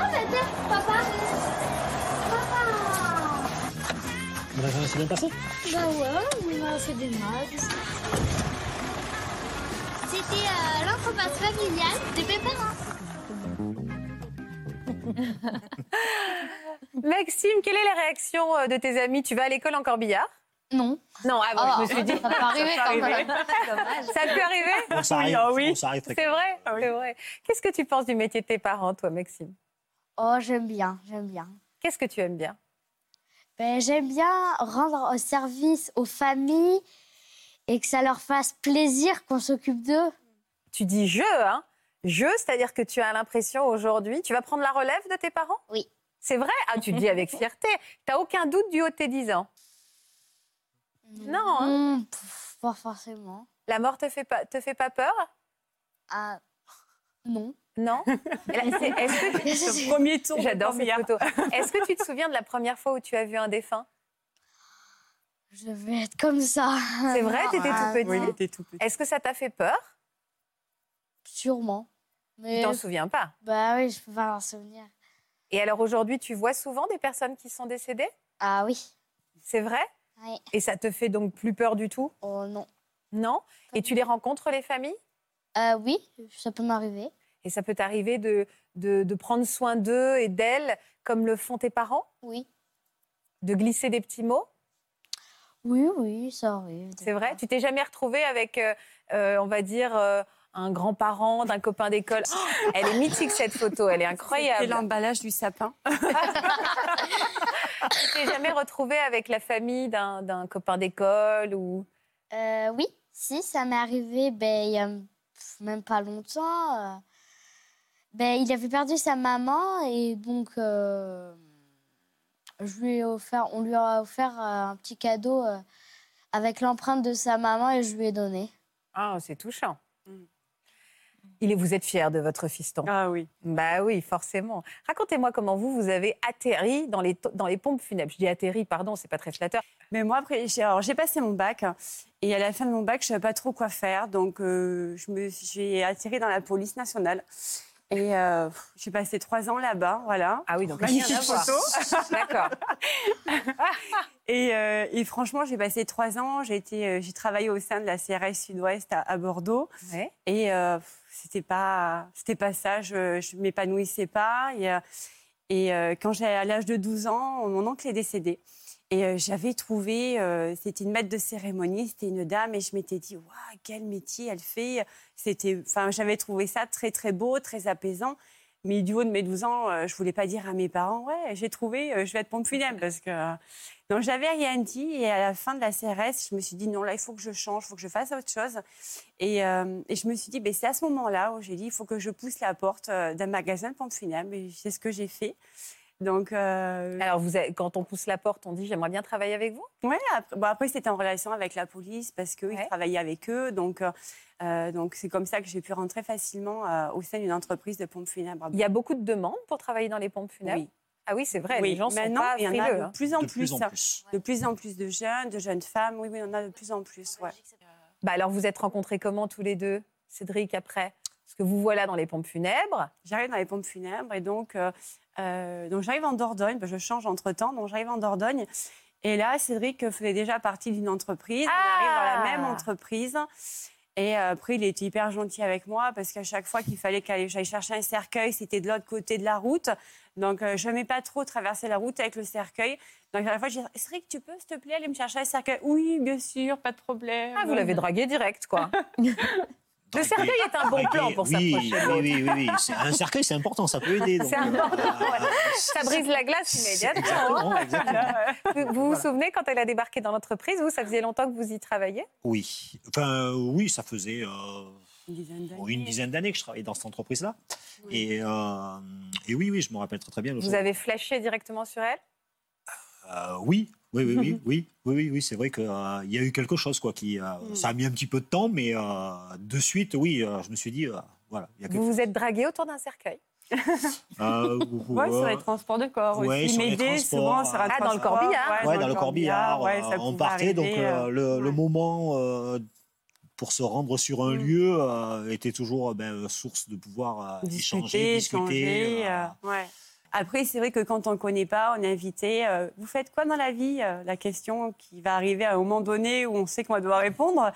Speaker 11: Ah, bah, tiens, papa. Papa.
Speaker 13: La journée s'est bien passée
Speaker 11: Bah, ouais, on a fait des maths. C'était euh, l'entreprise familiale de mes parents.
Speaker 2: Maxime, quelle est la réaction euh, de tes amis? Tu vas à l'école en corbillard?
Speaker 5: Non.
Speaker 2: Non, ah bon,
Speaker 5: Ah,
Speaker 2: je me suis dit.
Speaker 5: ça peut arriver
Speaker 2: Ça
Speaker 5: quand
Speaker 2: peut
Speaker 5: même.
Speaker 2: arriver. Ça peut arriver? Oui, ah oui.
Speaker 7: arrive très
Speaker 2: C'est vrai, c'est vrai. Qu'est-ce que tu penses du métier de tes parents, toi, Maxime?
Speaker 5: Oh, j'aime bien, j'aime bien.
Speaker 2: Qu'est-ce que tu aimes bien?
Speaker 5: Ben, j'aime bien rendre service aux familles et que ça leur fasse plaisir qu'on s'occupe d'eux.
Speaker 2: Tu dis je, hein? Je, c'est-à-dire que tu as l'impression aujourd'hui, tu vas prendre la relève de tes parents?
Speaker 5: Oui.
Speaker 2: C'est vrai? Ah, tu le dis avec fierté. Tu n'as aucun doute du haut de tes 10 ans? Non, hein
Speaker 5: pff, pas forcément.
Speaker 2: La mort te fait pas, te fait pas peur?
Speaker 5: Ah, non.
Speaker 2: Non? Est-ce que tu-
Speaker 6: Ce premier tour.
Speaker 2: J'adore cette photo. Est-ce que tu te souviens de la première fois où tu as vu un défunt?
Speaker 5: Je vais être comme ça.
Speaker 2: C'est vrai, t'étais
Speaker 5: Ah,
Speaker 2: tout petit?
Speaker 6: Oui, tout petit.
Speaker 2: Est-ce que ça t'a fait peur?
Speaker 5: Sûrement.
Speaker 2: Tu
Speaker 5: Mais
Speaker 2: t'en souviens pas?
Speaker 5: Bah oui, je peux pas m'en souvenir.
Speaker 2: Et alors aujourd'hui, tu vois souvent des personnes qui sont décédées?
Speaker 5: Ah oui.
Speaker 2: C'est vrai?
Speaker 5: Oui.
Speaker 2: Et ça te fait donc plus peur du tout?
Speaker 5: Oh non.
Speaker 2: Non? Et tu les rencontres, les familles?
Speaker 5: Euh, oui, ça peut m'arriver.
Speaker 2: Et ça peut t'arriver de, de, de prendre soin d'eux et d'elles comme le font tes parents?
Speaker 5: Oui.
Speaker 2: De glisser des petits mots?
Speaker 5: Oui, oui, ça arrive.
Speaker 2: C'est vrai? Tu t'es jamais retrouvée avec, euh, euh, on va dire, euh, un grand-parent d'un copain d'école Oh, Elle est mythique cette photo, elle est
Speaker 6: C'est
Speaker 2: incroyable.
Speaker 6: l'emballage du sapin.
Speaker 2: Tu t'es jamais retrouvée avec la famille d'un d'un copain d'école ou?
Speaker 5: Euh, oui, si, ça m'est arrivé ben, il y a même pas longtemps. euh, ben, il avait perdu sa maman et donc euh, je lui ai offert, on lui a offert un petit cadeau avec l'empreinte de sa maman et je lui ai donné.
Speaker 2: Ah, c'est touchant. Il est, vous êtes fier de votre fiston
Speaker 6: Ah oui.
Speaker 2: Bah oui, forcément. Racontez-moi comment vous, vous avez atterri dans les, dans les pompes funèbres. Je dis atterri, pardon, c'est pas très flatteur.
Speaker 6: Mais moi, après, j'ai alors, j'ai passé mon bac. Et à la fin de mon bac, je savais pas trop quoi faire. Donc, euh, je me, j'ai atterri dans la police nationale. Et euh, j'ai passé trois ans là-bas, voilà.
Speaker 2: Ah oui, donc
Speaker 6: Magnifique photo.
Speaker 2: D'accord.
Speaker 6: Et, euh, et franchement, j'ai passé trois ans. J'ai été, euh, j'ai travaillé au sein de la CRS Sud-Ouest à, à Bordeaux.
Speaker 2: Ouais.
Speaker 6: Et euh, c'était pas, c'était pas ça. Je, m'épanouissais pas. Et, euh, euh, quand j'ai à l'âge de 12 ans, mon oncle est décédé. Et euh, j'avais trouvé, c'était une maître de cérémonie, c'était une dame, et je m'étais dit, waouh, quel métier elle fait. C'était, enfin, j'avais trouvé ça très très beau, très apaisant. Mais du haut de mes 12 ans, euh, je voulais pas dire à mes parents, ouais, j'ai trouvé, euh, je vais être pompe funèbre parce que. euh, Donc j'avais rien dit et à la fin de la CRS, je me suis dit non là il faut que je change, il faut que je fasse autre chose. Et, euh, et je me suis dit ben, c'est à ce moment-là où j'ai dit il faut que je pousse la porte euh, d'un magasin de pompe funèbre et c'est ce que j'ai fait. Donc euh,
Speaker 2: Alors, vous avez- quand on pousse la porte, on dit j'aimerais bien travailler avec vous
Speaker 6: Ouais, après, bon, après c'était en relation avec la police parce qu'ils
Speaker 2: Ouais.
Speaker 6: travaillaient avec eux. Donc euh, euh, donc c'est comme ça que j'ai pu rentrer facilement euh, au sein d'une entreprise de pompes funèbres.
Speaker 2: Il y a beaucoup de demandes pour travailler dans les pompes funèbres?
Speaker 6: Oui.
Speaker 2: Ah oui, c'est vrai,
Speaker 6: Oui,
Speaker 2: les gens sont
Speaker 6: maintenant,
Speaker 2: pas
Speaker 6: il y en a
Speaker 2: hein.
Speaker 6: de plus en
Speaker 7: De
Speaker 6: plus.
Speaker 7: plus en plus.
Speaker 6: De plus en plus de jeunes, de jeunes femmes. Oui, oui, il y en a de plus en plus. Ouais.
Speaker 2: Bah alors, vous êtes rencontrés comment tous les deux, Cédric, après? Parce que vous voilà dans les pompes funèbres.
Speaker 6: J'arrive dans les pompes funèbres et donc, euh, euh, donc j'arrive en Dordogne. Ben, je change entre temps, donc j'arrive en Dordogne. Et là, Cédric faisait déjà partie d'une entreprise. On arrive dans la
Speaker 2: Ah
Speaker 6: même entreprise. Et euh, après, il était hyper gentil avec moi parce qu'à chaque fois qu'il fallait que j'aille chercher un cercueil, c'était de l'autre côté de la route. Donc, euh, je n'aimais pas trop traverser la route avec le cercueil. Donc, à la fois, je disais Cédric, tu peux, s'il te plaît, aller me chercher un cercueil? Oui, bien sûr, pas de problème.
Speaker 2: Ah, vous l'avez dragué direct, quoi. Le cercueil est un bon plan pour
Speaker 7: oui,
Speaker 2: s'approcher
Speaker 7: oui, oui, oui, Un cercueil, c'est important, ça peut aider.
Speaker 2: C'est
Speaker 7: euh,
Speaker 2: important, ouais. Ça brise la glace immédiatement.
Speaker 7: Exactement, exactement.
Speaker 2: Vous vous, souvenez quand elle a débarqué dans l'entreprise Vous, ça faisait longtemps que vous y travailliez
Speaker 7: Oui. Enfin, euh, oui, ça faisait euh,
Speaker 6: Une dizaine d'années.
Speaker 7: une dizaine d'années que je travaillais dans cette entreprise-là. Et, euh, et oui, oui, je me rappelle très, très bien. le
Speaker 2: Vous
Speaker 7: jour.
Speaker 2: avez flashé directement sur elle?
Speaker 7: Euh, oui, oui, oui, oui, oui, oui, oui, oui, c'est vrai qu'il y a eu quelque chose quoi qui, euh,
Speaker 2: Mm.
Speaker 7: ça a mis un petit peu de temps, mais euh, de suite, oui, euh, je me suis dit, euh, voilà, il y a quelque
Speaker 2: Vous vous êtes dragué autour d'un cercueil
Speaker 7: Euh,
Speaker 6: Ouais, sur les transports de corps
Speaker 7: Ouais,
Speaker 6: aussi.
Speaker 7: sur les
Speaker 6: souvent sur
Speaker 2: Ah, dans le corbillard.
Speaker 7: Ouais, dans le corbillard, euh, on partait, donc
Speaker 6: arriver,
Speaker 7: euh,
Speaker 6: euh,
Speaker 7: le, moment euh, pour se rendre sur un
Speaker 6: Mm.
Speaker 7: lieu euh, était toujours euh, ben, source de pouvoir euh, échanger,
Speaker 6: discuter,
Speaker 7: discuter.
Speaker 6: échanger.
Speaker 7: euh,
Speaker 6: euh, ouais. Après, c'est vrai que quand on ne connaît pas, on est invité. euh, vous faites quoi dans la vie Euh, La question qui va arriver à un moment donné où on sait qu'on doit répondre.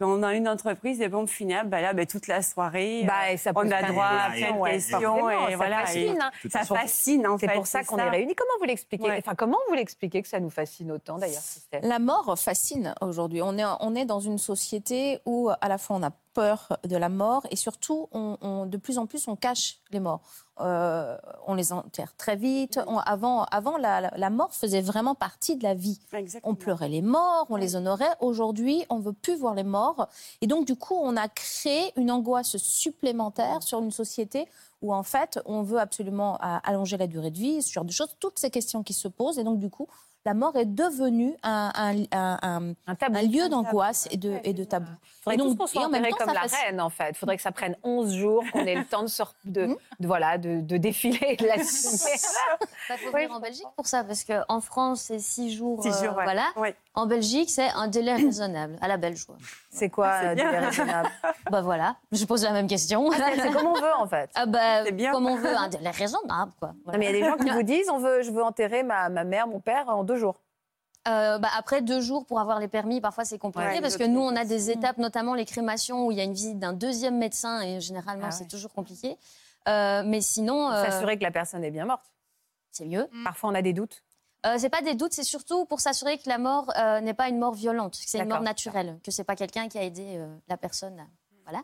Speaker 6: Ben, On a une entreprise des pompes funèbres, ben là, ben, toute la soirée,
Speaker 2: Bah,
Speaker 6: euh,
Speaker 2: et ça
Speaker 6: on a droit à
Speaker 7: questions,
Speaker 6: plein de questions. et
Speaker 2: ça
Speaker 6: voilà,
Speaker 2: fascine,
Speaker 6: et
Speaker 2: hein.
Speaker 6: Ça fascine, en
Speaker 2: C'est pour ça qu'on est réunis. Comment vous l'expliquez?
Speaker 6: Ouais.
Speaker 2: Enfin, comment vous l'expliquez que ça nous fascine autant, d'ailleurs,
Speaker 10: La mort fascine aujourd'hui. On est, on est dans une société où à la fois on a peur de la mort et surtout on, on- de plus en plus on cache les morts. Euh, on les enterre très vite. On- avant, avant la, mort faisait vraiment partie de la vie.
Speaker 6: Exactement.
Speaker 10: On pleurait les morts, on les honorait. Aujourd'hui, on veut plus voir les morts. Et donc, du coup, on a créé une angoisse supplémentaire sur une société où, en fait, on veut absolument euh, allonger la durée de vie, ce genre de choses, toutes ces questions qui se posent. Et donc, du coup, la mort est devenue un, un- un- un-
Speaker 2: Un tabou.
Speaker 10: un lieu d'angoisse et de, et de tabou.
Speaker 2: faudrait
Speaker 10: Et donc-
Speaker 2: tous qu'on soit
Speaker 10: en même
Speaker 2: enterrés
Speaker 10: temps,
Speaker 2: comme
Speaker 10: ça
Speaker 2: la reine, en fait. Il faudrait que ça prenne 11 jours, qu'on ait le temps de, de- voilà, de, de défiler de l'assumer.
Speaker 5: Il Bah, faut venir en Belgique pour ça, parce qu'en France, c'est six jours.
Speaker 6: Six
Speaker 5: euh,
Speaker 6: jours, ouais.
Speaker 5: Voilà.
Speaker 6: Ouais.
Speaker 5: En Belgique, c'est un délai raisonnable, à la belge. quoi.
Speaker 2: C'est quoi euh,
Speaker 6: bien.
Speaker 2: délai raisonnable?
Speaker 5: Bah voilà, je pose la même question.
Speaker 2: Ah, c'est- comme on veut, en fait.
Speaker 5: Ah bah,
Speaker 6: C'est bien.
Speaker 5: comme on veut, un délai raisonnable, quoi.
Speaker 2: Non, mais il y a des gens qui vous disent on veut, je veux enterrer ma, ma mère, mon père en deux jours.
Speaker 1: Euh, bah, après deux jours pour avoir les permis, parfois c'est compliqué
Speaker 6: Ouais,
Speaker 1: parce que nous on a des étapes, notamment les crémations où il y a une visite d'un deuxième médecin et généralement
Speaker 2: Ah
Speaker 1: c'est
Speaker 2: ouais.
Speaker 1: toujours compliqué. Euh, mais sinon, euh,
Speaker 2: S'assurer que la personne est bien morte.
Speaker 1: c'est mieux.
Speaker 2: Parfois, on a des doutes.
Speaker 1: Euh, c'est pas des doutes, c'est surtout pour s'assurer que la mort euh, n'est pas une mort violente, que c'est une mort naturelle, que c'est pas quelqu'un qui a aidé euh, la personne. Voilà.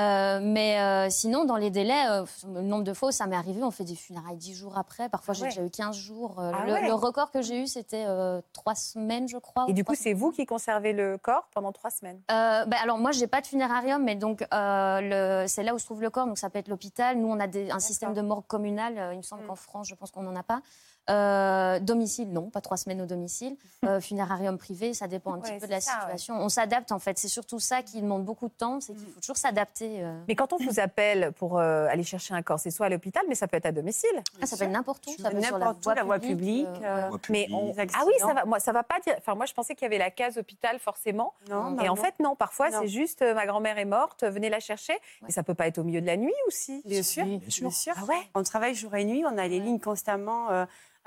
Speaker 1: Euh, mais euh, sinon, dans les délais, euh, le nombre de fois où ça m'est arrivé, on fait des funérailles 10 jours après. Parfois,
Speaker 2: Ah
Speaker 1: j'ai
Speaker 2: ouais.
Speaker 1: déjà eu 15 jours.
Speaker 2: Ah
Speaker 1: le,
Speaker 2: ouais.
Speaker 1: le record que j'ai eu, c'était 3 semaines, je crois.
Speaker 2: Et du coup, c'est vous qui conservez le corps pendant trois semaines?
Speaker 1: bah, alors moi, j'ai pas de funérarium, mais donc c'est là où se trouve le corps, donc ça peut être l'hôpital. Nous, on a des- un système de morgue communal. euh, il me semble qu'en France, je pense qu'on n'en a pas. Euh, domicile, non, pas trois semaines au domicile. Euh, funérarium privé, ça dépend un petit
Speaker 2: Ouais,
Speaker 1: peu de la
Speaker 2: ça, ouais.
Speaker 1: situation. On s'adapte en fait. C'est surtout ça qui demande beaucoup de temps, c'est qu'il faut toujours s'adapter. euh.
Speaker 2: Mais quand on vous appelle pour euh, aller chercher un corps, c'est soit à l'hôpital, mais ça peut être à domicile.
Speaker 1: Ah, ça peut être n'importe où. Ça peut être sur la
Speaker 6: N'importe où,
Speaker 1: voie
Speaker 6: la voie
Speaker 1: publique. euh,
Speaker 6: euh,
Speaker 7: Voie
Speaker 2: Mais
Speaker 7: publique.
Speaker 2: on- Ah oui, ça va. Moi, ça va pas dire. Enfin, moi, je pensais qu'il y avait la case hôpital forcément.
Speaker 6: Non,
Speaker 2: Et
Speaker 6: non,
Speaker 2: en
Speaker 6: non.
Speaker 2: fait, non. Parfois, c'est juste euh, ma grand-mère est morte, venez la chercher. Mais ça peut pas être au milieu de la nuit aussi.
Speaker 6: Bien sûr,
Speaker 7: Bien sûr.
Speaker 6: bien sûr.
Speaker 2: Ah ouais.
Speaker 6: On travaille jour et nuit, on a les lignes constamment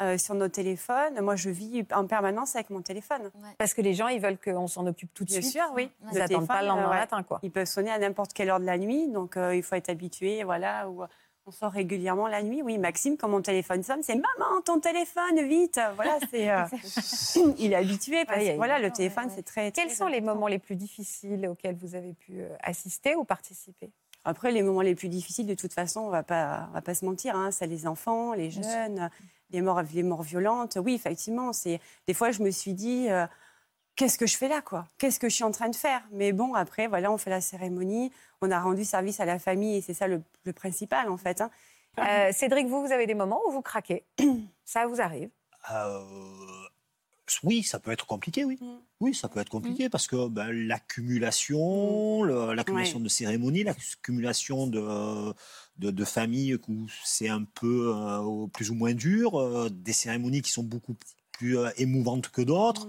Speaker 6: euh, sur nos téléphones. Moi, je vis en permanence avec mon téléphone.
Speaker 2: Parce que les gens, ils veulent qu'on s'en occupe tout de
Speaker 6: Bien
Speaker 2: suite.
Speaker 6: sûr, oui.
Speaker 2: Ils n'attendent pas le lendemain
Speaker 6: euh, ouais.
Speaker 2: matin, quoi.
Speaker 6: Ils peuvent sonner à n'importe quelle heure de la nuit, donc euh, il faut être habitué. Voilà, euh, on sort régulièrement la nuit. Oui, Maxime, quand mon téléphone sonne, c'est maman, ton téléphone, vite. Voilà, c'est. euh, il est habitué parce que voilà, le téléphone, c'est très.
Speaker 2: Quels
Speaker 6: très
Speaker 2: sont les moments les plus difficiles auxquels vous avez pu assister ou participer?
Speaker 6: Après, les moments les plus difficiles, de toute façon, on va pas, on va pas se mentir, hein, c'est les enfants, les
Speaker 2: Bien
Speaker 6: jeunes, les morts, les morts violentes. Oui, effectivement, c'est des fois, je me suis dit, euh, qu'est-ce que je fais là, quoi? Qu'est-ce que je suis en train de faire? Mais bon, après, voilà, on fait la cérémonie, on a rendu service à la famille, et c'est ça le, le principal, en fait. hein.
Speaker 2: Euh, Cédric, vous, vous avez des moments où vous craquez? Ça vous arrive?
Speaker 7: Euh, oui, ça peut être compliqué, oui. Oui, ça peut être compliqué parce que ben, l'accumulation, le- l'accumulation
Speaker 6: Ouais.
Speaker 7: de cérémonies, l'accumulation de, de, de familles où c'est un peu euh, plus ou moins dur, euh, des cérémonies qui sont beaucoup plus euh, émouvantes que d'autres.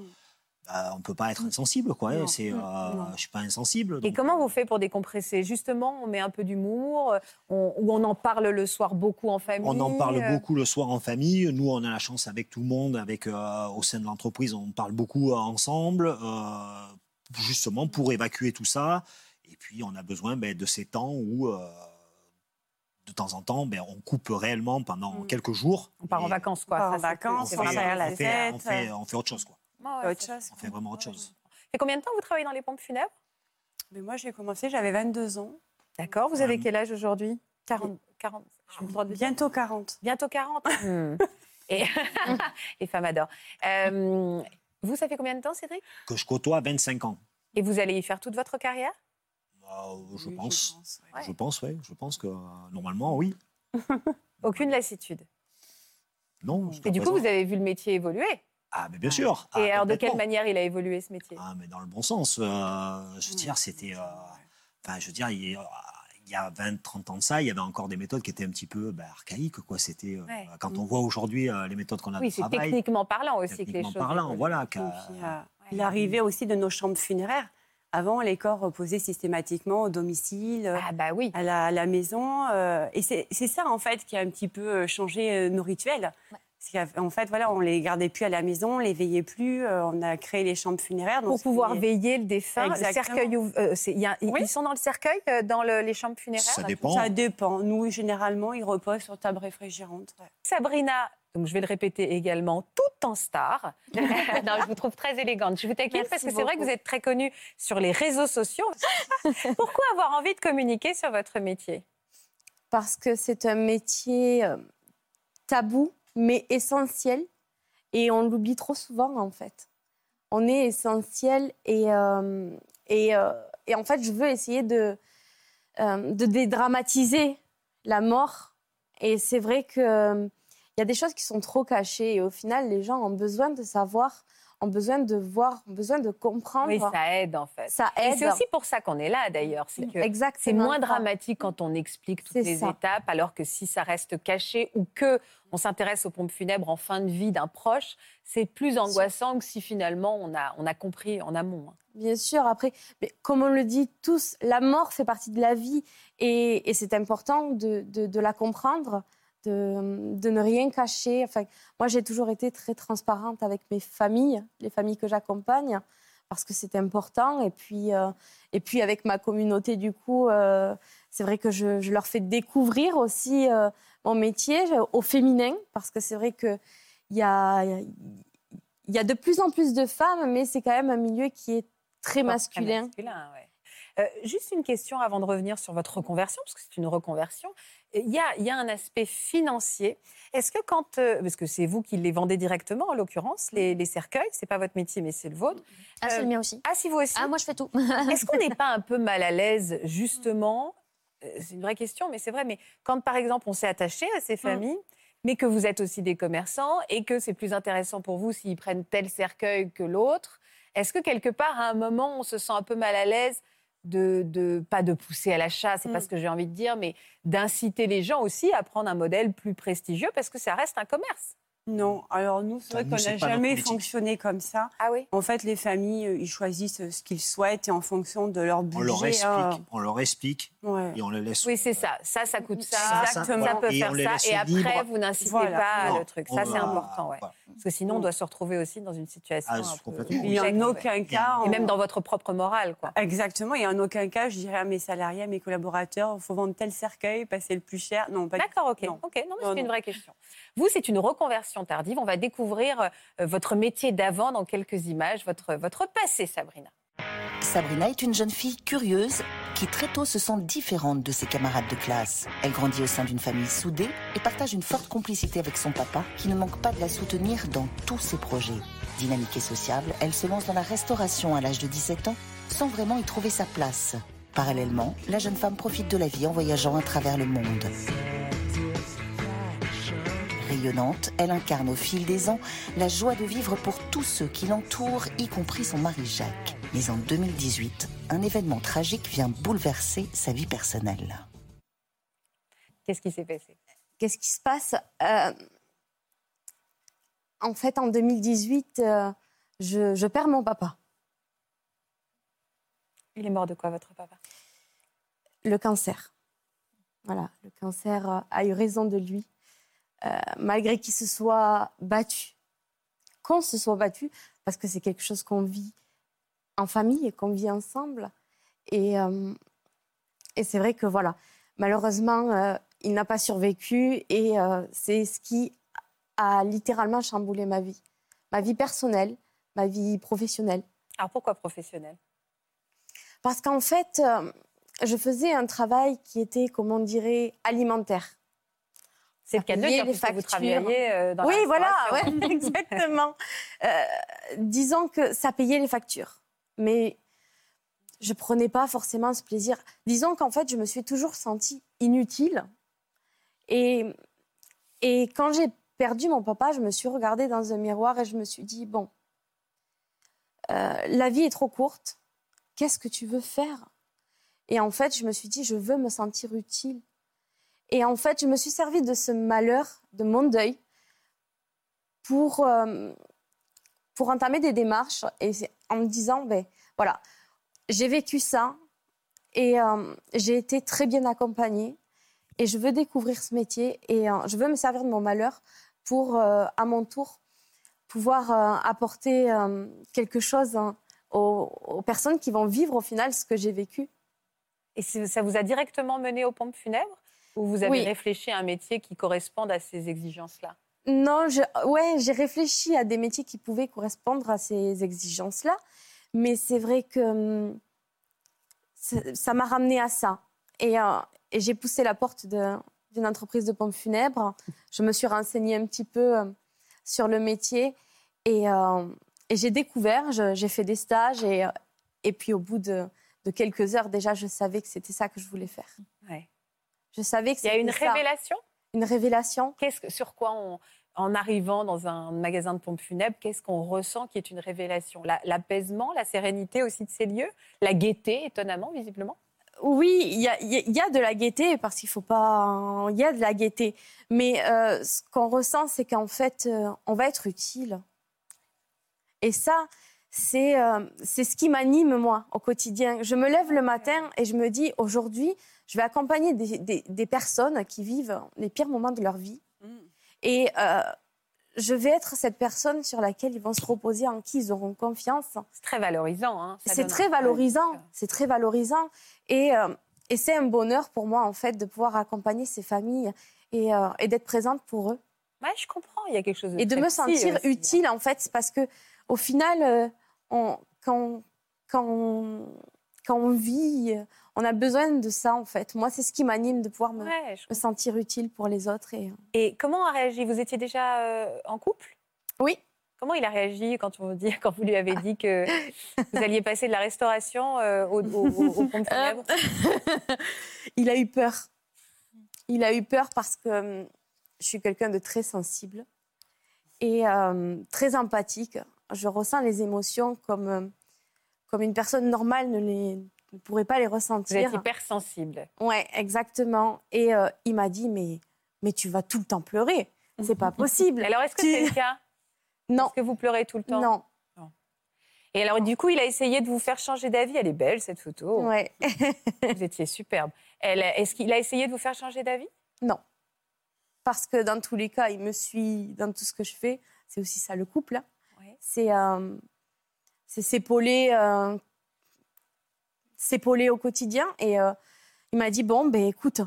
Speaker 7: Ben, on peut pas être insensible, quoi.
Speaker 2: Non.
Speaker 7: C'est, euh,
Speaker 2: Non.
Speaker 7: je suis pas insensible.
Speaker 2: Et comment vous faites pour décompresser? Justement, on met un peu d'humour, euh, on- ou on en parle le soir beaucoup en famille?
Speaker 7: On en parle
Speaker 2: euh,
Speaker 7: beaucoup le soir en famille. Nous, on a la chance avec tout le monde, avec euh, au sein de l'entreprise, on parle beaucoup euh, ensemble, euh, justement pour évacuer tout ça. Et puis, on a besoin ben, de ces temps où, euh, de temps en temps, ben, on coupe réellement pendant quelques jours.
Speaker 2: On part en vacances, quoi.
Speaker 6: On part en vacances,
Speaker 7: on
Speaker 6: on
Speaker 7: fait,
Speaker 6: la
Speaker 7: on fait-
Speaker 6: tête.
Speaker 7: on fait- on fait autre chose, quoi.
Speaker 2: Ouais, ouais,
Speaker 6: Autre
Speaker 2: ça-
Speaker 6: chose.
Speaker 7: On fait vraiment autre chose.
Speaker 2: Ça fait combien de temps vous travaillez dans les pompes funèbres?
Speaker 6: Mais moi, j'ai commencé, j'avais 22 ans.
Speaker 2: D'accord. Vous avez quel âge aujourd'hui? 40, 40 je me trompe de-
Speaker 6: Bientôt 40.
Speaker 2: Bientôt 40 Hmm. Et les femmes adorent. Euh, vous, ça fait combien de temps, Cédric?
Speaker 7: Que je côtoie 25 ans.
Speaker 2: Et vous allez y faire toute votre carrière?
Speaker 7: Euh, je
Speaker 6: Oui,
Speaker 7: pense.
Speaker 6: ouais.
Speaker 7: Je pense, oui. Je pense que euh, normalement, oui.
Speaker 2: Aucune lassitude?
Speaker 7: Non.
Speaker 2: Et du coup, vous avez vu le métier évoluer.
Speaker 7: Ah, mais bien sûr. Ah,
Speaker 2: Et alors, de quelle manière il a évolué ce métier?
Speaker 7: Ah, mais dans le bon sens. euh, je veux dire, c'était. euh, Enfin, je veux dire, il y il y a 20, 30 ans de ça, il y avait encore des méthodes qui étaient un petit peu bah, archaïques. Quoi. C'était, euh,
Speaker 2: Ouais.
Speaker 7: Quand on voit aujourd'hui euh, les méthodes qu'on a
Speaker 2: Oui,
Speaker 7: de
Speaker 2: c'est
Speaker 7: travail,
Speaker 2: techniquement parlant aussi que les
Speaker 7: techniquement
Speaker 2: choses.
Speaker 7: parlant, voilà.
Speaker 6: Euh, L'arrivée aussi de nos chambres funéraires. Avant, les corps reposaient systématiquement au domicile, euh,
Speaker 2: Ah bah oui.
Speaker 6: à, la, à la maison. euh, et c'est c'est ça, en fait, qui a un petit peu euh, changé euh, nos rituels. Qu'en fait, voilà, on les gardait plus à la maison, on les veillait plus. euh, on a créé les chambres funéraires. donc
Speaker 2: Pour pouvoir veiller le défunt, le cercueil, euh, y a- ils-
Speaker 6: Oui.
Speaker 2: Ils sont dans le cercueil, euh, dans le- les chambres funéraires?
Speaker 7: Ça dépend.
Speaker 6: Ça dépend. Nous, généralement, ils reposent sur table réfrigérante.
Speaker 2: Sabrina, donc je vais le répéter également, tout en star. non, je vous trouve très élégante. Je vous taquine parce que c'est vrai que vous êtes très connue sur les réseaux sociaux. Pourquoi avoir envie de communiquer sur votre métier?
Speaker 8: Parce que c'est un métier tabou, mais essentiel. Et on l'oublie trop souvent, en fait. On est essentiel et, euh, euh, et en fait, je veux essayer de, euh, de dédramatiser la mort. Et c'est vrai qu'il y a des choses qui sont trop cachées. Et au final, les gens ont besoin de savoir, ont besoin de voir, ont besoin de comprendre.
Speaker 2: Oui, ça aide en fait.
Speaker 8: Ça
Speaker 2: Et
Speaker 8: aide.
Speaker 2: c'est aussi pour ça qu'on est là d'ailleurs. C'est que c'est moins dramatique quand on explique toutes les
Speaker 8: ça.
Speaker 2: étapes, alors que si ça reste caché ou que on s'intéresse aux pompes funèbres en fin de vie d'un proche, c'est plus angoissant que si finalement on a, on a compris en amont. hein.
Speaker 8: Bien sûr, après, mais comme on le dit tous, la mort fait partie de la vie et, et c'est important de, de- de la comprendre, de, de ne rien cacher. Enfin, moi, j'ai toujours été très transparente avec mes familles, les familles que j'accompagne, parce que c'est important. Et puis, euh, et puis, avec ma communauté, du coup, euh, c'est vrai que je, je leur fais découvrir aussi euh, mon métier au féminin, parce que c'est vrai qu'il y a, y a de plus en plus de femmes, mais c'est quand même un milieu qui est très masculin.
Speaker 2: masculin, ouais. Euh, juste une question avant de revenir sur votre reconversion, parce que c'est une reconversion. Il y, a, il y a un aspect financier. Est-ce que quand, euh, parce que c'est vous qui les vendez directement en l'occurrence, les, les cercueils, c'est pas votre métier mais c'est le vôtre.
Speaker 1: Ah, c'est
Speaker 2: Euh,
Speaker 1: le mien aussi.
Speaker 2: Ah si vous aussi.
Speaker 1: Ah, moi je fais tout.
Speaker 2: Est-ce qu'on n'est pas un peu mal à l'aise justement euh, C'est une vraie question, mais c'est vrai. Mais quand par exemple on s'est attaché à ces familles. Mais que vous êtes aussi des commerçants et que c'est plus intéressant pour vous s'ils prennent tel cercueil que l'autre. Est-ce que quelque part, à un moment, on se sent un peu mal à l'aise de, de pas de pousser à l'achat, c'est pas
Speaker 6: Mm.
Speaker 2: ce que j'ai envie de dire, mais d'inciter les gens aussi à prendre un modèle plus prestigieux parce que ça reste un commerce.
Speaker 6: Non, alors nous, c'est
Speaker 2: Bah,
Speaker 6: vrai
Speaker 2: nous,
Speaker 6: qu'on n'a jamais fonctionné comme ça.
Speaker 2: Ah oui
Speaker 6: En fait, les familles, euh, ils choisissent euh, ce qu'ils souhaitent et en fonction de leur budget.
Speaker 7: On leur explique,
Speaker 6: euh,
Speaker 7: on leur explique
Speaker 6: Ouais.
Speaker 7: et on les laisse.
Speaker 2: Oui, c'est ça. Ça, ça coûte ça.
Speaker 7: Ça, ça,
Speaker 2: Ça,
Speaker 7: voilà.
Speaker 2: peut
Speaker 7: Et
Speaker 2: faire ça. Et après, vous n'incitez
Speaker 6: Voilà.
Speaker 2: pas
Speaker 7: Non,
Speaker 2: le truc. Ça, c'est
Speaker 7: va-
Speaker 2: important. Ouais.
Speaker 7: voilà.
Speaker 2: Parce que sinon, on doit se retrouver aussi dans une situation
Speaker 7: Ah,
Speaker 2: un peu
Speaker 6: n'y en aucun cas.
Speaker 2: Et même dans votre propre morale, quoi.
Speaker 6: Exactement. Et en aucun cas, je dirais à mes salariés, à mes collaborateurs, il faut vendre tel cercueil, passer le plus cher. Non, pas du
Speaker 2: D'accord, ok.
Speaker 6: Non.
Speaker 2: Ok, non, mais c'est une
Speaker 6: non.
Speaker 2: vraie question. Vous, c'est une reconversion tardive. On va découvrir euh, votre métier d'avant dans quelques images, votre, votre passé, Sabrina.
Speaker 15: Sabrina est une jeune fille curieuse qui très tôt se sent différente de ses camarades de classe. Elle grandit au sein d'une famille soudée et partage une forte complicité avec son papa qui ne manque pas de la soutenir dans tous ses projets. Dynamique et sociable, elle se lance dans la restauration à l'âge de 17 ans sans vraiment y trouver sa place. Parallèlement, la jeune femme profite de la vie en voyageant à travers le monde. Rayonnante, elle incarne au fil des ans la joie de vivre pour tous ceux qui l'entourent, y compris son mari Jacques. Mais en 2018, un événement tragique vient bouleverser sa vie personnelle.
Speaker 2: Qu'est-ce qui s'est passé?
Speaker 8: Qu'est-ce qui se passe? Euh, En fait, en 2018, euh, je, je perds mon papa.
Speaker 2: Il est mort de quoi, votre papa?
Speaker 8: Le cancer. Voilà, le cancer euh, a eu raison de lui, euh, malgré qu'il se soit battu. Qu'on se soit battu, parce que c'est quelque chose qu'on vit en famille et qu'on vit ensemble. Et, euh, et c'est vrai que voilà, malheureusement, euh, il n'a pas survécu et euh, c'est ce qui a littéralement chamboulé ma vie. Ma vie personnelle, ma vie professionnelle.
Speaker 2: Alors pourquoi professionnel
Speaker 8: Parce qu'en fait, je faisais un travail qui était, comment on dirait, alimentaire.
Speaker 2: C'est le cas de dire,
Speaker 8: les
Speaker 2: puisque vous dans la
Speaker 8: Oui, voilà, ouais, exactement. Disons que ça payait les factures. Mais je prenais pas forcément ce plaisir. Disons qu'en fait, je me suis toujours sentie inutile. Et, quand j'ai perdu mon papa, je me suis regardée dans un miroir et je me suis dit, bon, euh, la vie est trop courte. Qu'est-ce que tu veux faire? Et en fait, je me suis dit, je veux me sentir utile. Et en fait, je me suis servi de ce malheur, de mon deuil, pour, euh, pour entamer des démarches et en me disant, ben voilà, j'ai vécu ça et euh, j'ai été très bien accompagnée et je veux découvrir ce métier et euh, je veux me servir de mon malheur pour, euh, à mon tour, pouvoir apporter quelque chose hein, aux, aux personnes qui vont vivre au final ce que j'ai vécu.
Speaker 2: Et ça vous a directement mené aux pompes funèbres Ou vous avez
Speaker 8: Oui.
Speaker 2: réfléchi à un métier qui corresponde à ces exigences-là?
Speaker 8: Non, je, ouais, j'ai réfléchi à des métiers qui pouvaient correspondre à ces exigences-là, mais c'est vrai que hum, ça m'a ramené à ça. Et, euh, et j'ai poussé la porte d'une entreprise de pompes funèbres. Je me suis renseignée un petit peu euh, sur le métier et, euh, et j'ai découvert, j'ai fait des stages et, euh, et puis au bout de, de quelques heures déjà, je savais que c'était ça que je voulais faire.
Speaker 2: Ouais.
Speaker 8: Je savais que
Speaker 2: Il y a une
Speaker 8: ça.
Speaker 2: révélation?
Speaker 8: Une révélation.
Speaker 2: Qu'est-ce que, sur quoi, on, en arrivant dans un magasin de pompes funèbres, qu'est-ce qu'on ressent qui est une révélation? La- L'apaisement, la sérénité aussi de ces lieux? La gaieté, étonnamment, visiblement?
Speaker 8: Oui, il y a, de la gaieté parce qu'il faut pas. Il y a de la gaieté, mais euh, ce qu'on ressent, c'est qu'en fait, euh, on va être utile. Et ça, c'est euh, c'est ce qui m'anime, moi, au quotidien. Je me lève le matin et je me dis, aujourd'hui, je vais accompagner des- des personnes qui vivent les pires moments de leur vie. Et euh, je vais être cette personne sur laquelle ils vont se reposer, en qui ils auront confiance.
Speaker 2: C'est très valorisant. hein.
Speaker 8: C'est très valorisant. C'est très valorisant. Et, euh, et c'est un bonheur pour moi, en fait, de pouvoir accompagner ces familles et, euh, et d'être présente pour eux.
Speaker 2: Ouais, je comprends. Il y a quelque chose de
Speaker 8: Et de me sentir
Speaker 2: aussi. hein.
Speaker 8: utile, en fait, parce que au final, euh, on- quand, quand, on, quand on vit, on a besoin de ça, en fait. Moi, c'est ce qui m'anime, de pouvoir me,
Speaker 2: Ouais, je
Speaker 8: me sentir utile pour les autres. Et, euh,
Speaker 2: Et comment a réagi? Vous étiez déjà euh, en couple?
Speaker 8: Oui.
Speaker 2: Comment il a réagi quand, on dit, quand vous lui avez dit que vous alliez passer de la restauration euh, au, au, au- funèbres
Speaker 8: il a eu peur. Il a eu peur parce que hum, je suis quelqu'un de très sensible et euh, très empathique. Je ressens les émotions comme, euh, comme une personne normale ne, les, ne pourrait pas les
Speaker 2: Vous
Speaker 8: ressentir.
Speaker 2: êtes hypersensible.
Speaker 8: Ouais, exactement. Et euh, il m'a dit mais mais tu vas tout le temps pleurer. C'est pas possible.
Speaker 2: Alors, est-ce que
Speaker 8: Tu-
Speaker 2: c'est le cas?
Speaker 8: Non.
Speaker 2: Est-ce que vous pleurez tout le temps?
Speaker 8: Non.
Speaker 2: Et alors, du coup, il a essayé de vous faire changer d'avis. Elle est belle, cette photo.
Speaker 8: Ouais.
Speaker 2: vous étiez superbe. Elle- Est-ce qu'il a essayé de vous faire changer d'avis?
Speaker 8: Non. Parce que dans tous les cas, il me suit dans tout ce que je fais. C'est aussi ça le couple. hein. C'est euh, c'est s'épauler, euh, s'épauler au quotidien. Et euh, il m'a dit bon, ben écoute,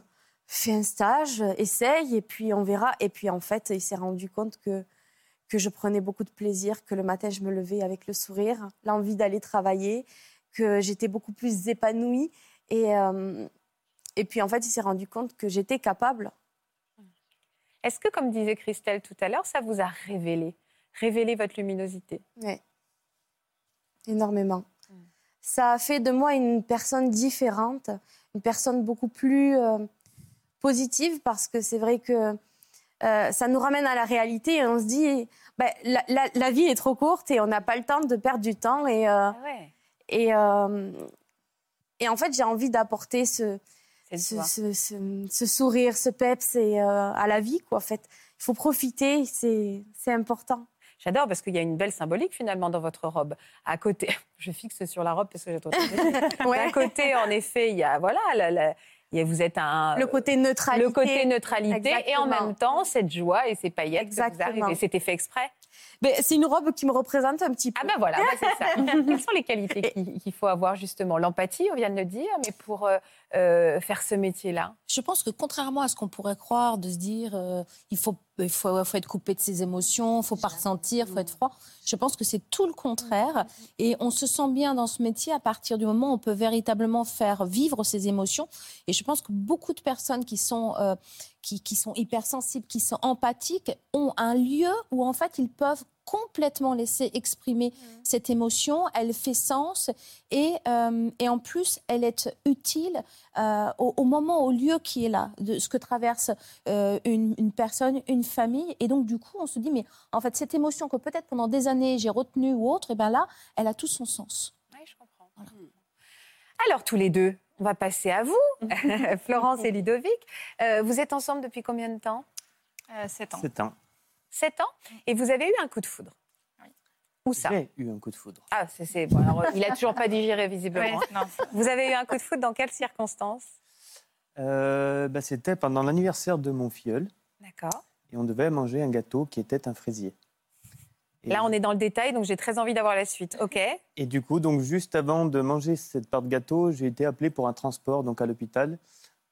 Speaker 8: fais un stage, essaye, et puis on verra. Et puis en fait, il s'est rendu compte que que je prenais beaucoup de plaisir, que le matin je me levais avec le sourire, l'envie d'aller travailler, que j'étais beaucoup plus épanouie. Et, euh, et puis en fait, il s'est rendu compte que j'étais capable.
Speaker 2: Est-ce que, comme disait Christelle tout à l'heure, ça vous a révélé? Révélé votre luminosité?
Speaker 8: Ouais. Énormément. Ça a fait de moi une personne différente, une personne beaucoup plus euh, positive parce que c'est vrai que euh, ça nous ramène à la réalité et on se dit ben, la, la- la vie est trop courte et on n'a pas le temps de perdre du temps et, euh, et, euh, et en fait j'ai envie d'apporter ce, ce,
Speaker 2: joie.
Speaker 8: ce- ce- ce sourire, ce peps et, à la vie quoi. En fait, il faut profiter, c'est important.
Speaker 2: J'adore parce qu'il y a une belle symbolique finalement dans votre robe. À côté, je fixe sur la robe parce que j'ai trop de
Speaker 8: Ouais.
Speaker 2: D'un côté, en effet, il y a voilà, la- la- il y a- vous êtes un
Speaker 8: Le côté neutralité.
Speaker 2: le côté neutralité et en
Speaker 8: Exactement.
Speaker 2: même temps cette joie et ces paillettes que vous
Speaker 8: Exactement.
Speaker 2: arrivez. C'était fait exprès?
Speaker 8: Ben, c'est une robe qui me représente un petit peu.
Speaker 2: Ah ben voilà, bah, c'est ça. Quelles sont les qualités qu'il qu'il faut avoir justement? L'empathie, on vient de le dire, mais pour euh, euh, faire ce métier-là?
Speaker 10: Je pense que contrairement à ce qu'on pourrait croire, de se dire euh, il faut, il faut, faut être coupé de ses émotions, il faut pas ressentir, il faut être froid, je pense que c'est tout le contraire. Et on se sent bien dans ce métier à partir du moment où on peut véritablement faire vivre ses émotions. Et je pense que beaucoup de personnes qui sont, euh, qui, qui sont hypersensibles, qui sont empathiques, ont un lieu où en fait ils peuvent complètement laisser exprimer mmh. cette émotion, elle fait sens et, euh, et, en plus, elle est utile euh, au, moment, au lieu qui est là, de ce que traverse euh, une, personne, une famille. Et donc, du coup, on se dit, mais en fait, cette émotion que peut-être pendant des années j'ai retenue ou autre, et bien là, elle a tout son sens. Mmh.
Speaker 2: Alors, tous les deux, on va passer à vous, Florence et Ludovic. vous êtes ensemble depuis combien de temps?
Speaker 4: Ans.
Speaker 3: Sept ans.
Speaker 2: 7 ans. Et vous avez eu un coup de foudre. Où ça?
Speaker 3: J'ai eu un coup de foudre.
Speaker 2: Ah, c'est bon. Alors, il a toujours pas digéré visiblement.
Speaker 4: Non.
Speaker 2: Vous avez eu un coup de foudre dans quelles circonstances?
Speaker 3: Euh, bah, C'était pendant l'anniversaire de mon filleul.
Speaker 2: D'accord.
Speaker 3: Et on devait manger un gâteau qui était un fraisier.
Speaker 2: Là, on est dans le détail, donc j'ai très envie d'avoir la suite. Ok.
Speaker 3: Et du coup, donc juste avant de manger cette part de gâteau, j'ai été appelé pour un transport, donc à l'hôpital,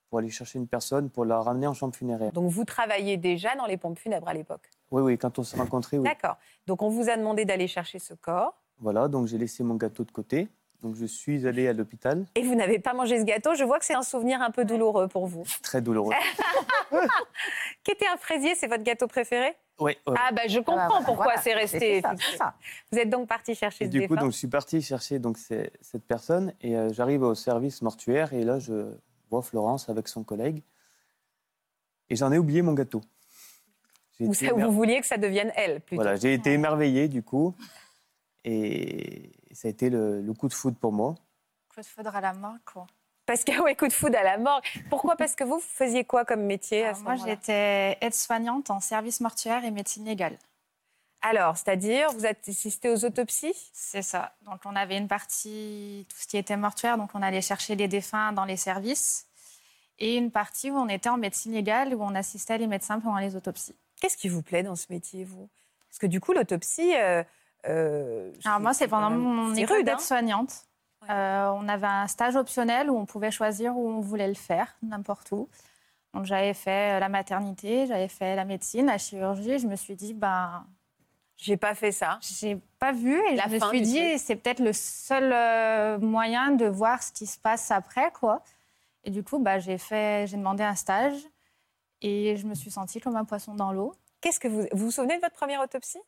Speaker 3: pour aller chercher une personne pour la ramener en chambre funéraire.
Speaker 2: Donc vous travaillez déjà dans les pompes funèbres à l'époque?
Speaker 3: Oui, oui, quand on s'est rencontrés, oui.
Speaker 2: D'accord. Donc on vous a demandé d'aller chercher ce corps
Speaker 3: Voilà, donc j'ai laissé mon gâteau de côté. Donc je suis allé à l'hôpital.
Speaker 2: et vous n'avez pas mangé ce gâteau. Je vois que c'est un souvenir un peu douloureux pour vous.
Speaker 3: Très douloureux.
Speaker 2: Qu'était un fraisier C'est votre gâteau préféré?
Speaker 3: Oui, ouais.
Speaker 2: Ah bah je comprends
Speaker 10: voilà,
Speaker 2: pourquoi
Speaker 10: voilà.
Speaker 2: c'est resté.
Speaker 10: C'est ça, ça.
Speaker 2: Vous êtes donc parti chercher
Speaker 3: Et
Speaker 2: ce
Speaker 3: du coup, donc, je suis parti chercher donc, cette personne et euh, j'arrive au service mortuaire et là, je vois Florence avec son collègue et j'en ai oublié mon gâteau.
Speaker 2: Vous,
Speaker 3: été
Speaker 2: ça-
Speaker 3: émer-
Speaker 2: vous vouliez que ça devienne elle plutôt.
Speaker 3: Voilà, j'ai été émerveillé du coup et ça a été le, le coup de foudre pour moi.
Speaker 4: Coup de foudre à la mort, quoi.
Speaker 2: Parce que ouais, coup de foudre à la mort. Pourquoi? Parce que vous faisiez quoi comme métier à ce
Speaker 4: moi, j'étais aide-soignante en service mortuaire et médecine légale.
Speaker 2: Alors, c'est-à-dire, vous assistez aux autopsies?
Speaker 4: C'est ça. Donc, on avait une partie, tout ce qui était mortuaire, donc on allait chercher les défunts dans les services. Et une partie où on était en médecine légale, où on assistait les médecins pendant les autopsies.
Speaker 2: Qu'est-ce qui vous plaît dans ce métier, vous? Parce que du coup, l'autopsie. euh, euh,
Speaker 4: Alors, moi, c'est pendant mon école
Speaker 2: hein
Speaker 4: d'aide-soignante. Euh, on avait un stage optionnel où on pouvait choisir où on voulait le faire, n'importe où. Donc, j'avais fait euh, la maternité, j'avais fait la médecine, la chirurgie. Je me suis dit, ben.
Speaker 2: J'ai pas fait ça.
Speaker 4: J'ai pas vu et
Speaker 2: La
Speaker 4: je me suis dit, c'est peut-être le seul moyen de voir ce qui se passe après, quoi. Et du coup, bah, j'ai fait, j'ai demandé un stage et je me suis sentie comme un poisson dans l'eau.
Speaker 2: Qu'est-ce que vous vous vous souvenez de votre première autopsie?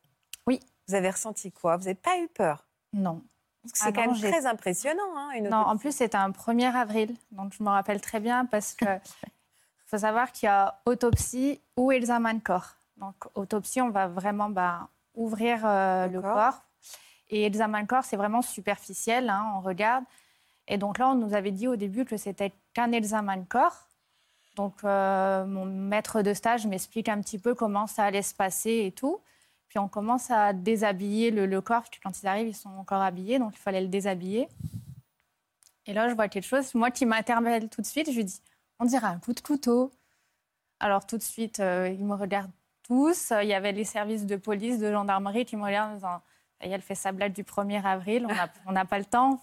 Speaker 4: Oui.
Speaker 2: Vous avez ressenti quoi? Vous n'avez pas eu peur?
Speaker 4: Non.
Speaker 2: Parce que c'est
Speaker 4: Ah
Speaker 2: quand
Speaker 4: non,
Speaker 2: même très impressionnant, hein, une
Speaker 4: Non, en plus, c'était un 1er avril. Donc, je me rappelle très bien parce que faut savoir qu'il y a autopsie ou examen de corps. Donc, autopsie, on va vraiment bah, ouvrir euh, le corps. Et examen de corps, c'est vraiment superficiel. hein, on regarde. Et donc là, on nous avait dit au début que c'était qu'un examen de corps. Donc, euh, mon maître de stage m'explique un petit peu comment ça allait se passer et tout. Puis on commence à déshabiller le, corps, parce que quand ils arrivent, ils sont encore habillés, donc il fallait le déshabiller. Et là, je vois quelque chose, moi qui m'interpelle tout de suite, je lui dis, on dirait un coup de couteau. Alors tout de suite, euh, ils me regardent tous. Il y avait les services de police, de gendarmerie qui me regardent en disant, elle fait sa blague du 1er avril, on n'a pas le temps.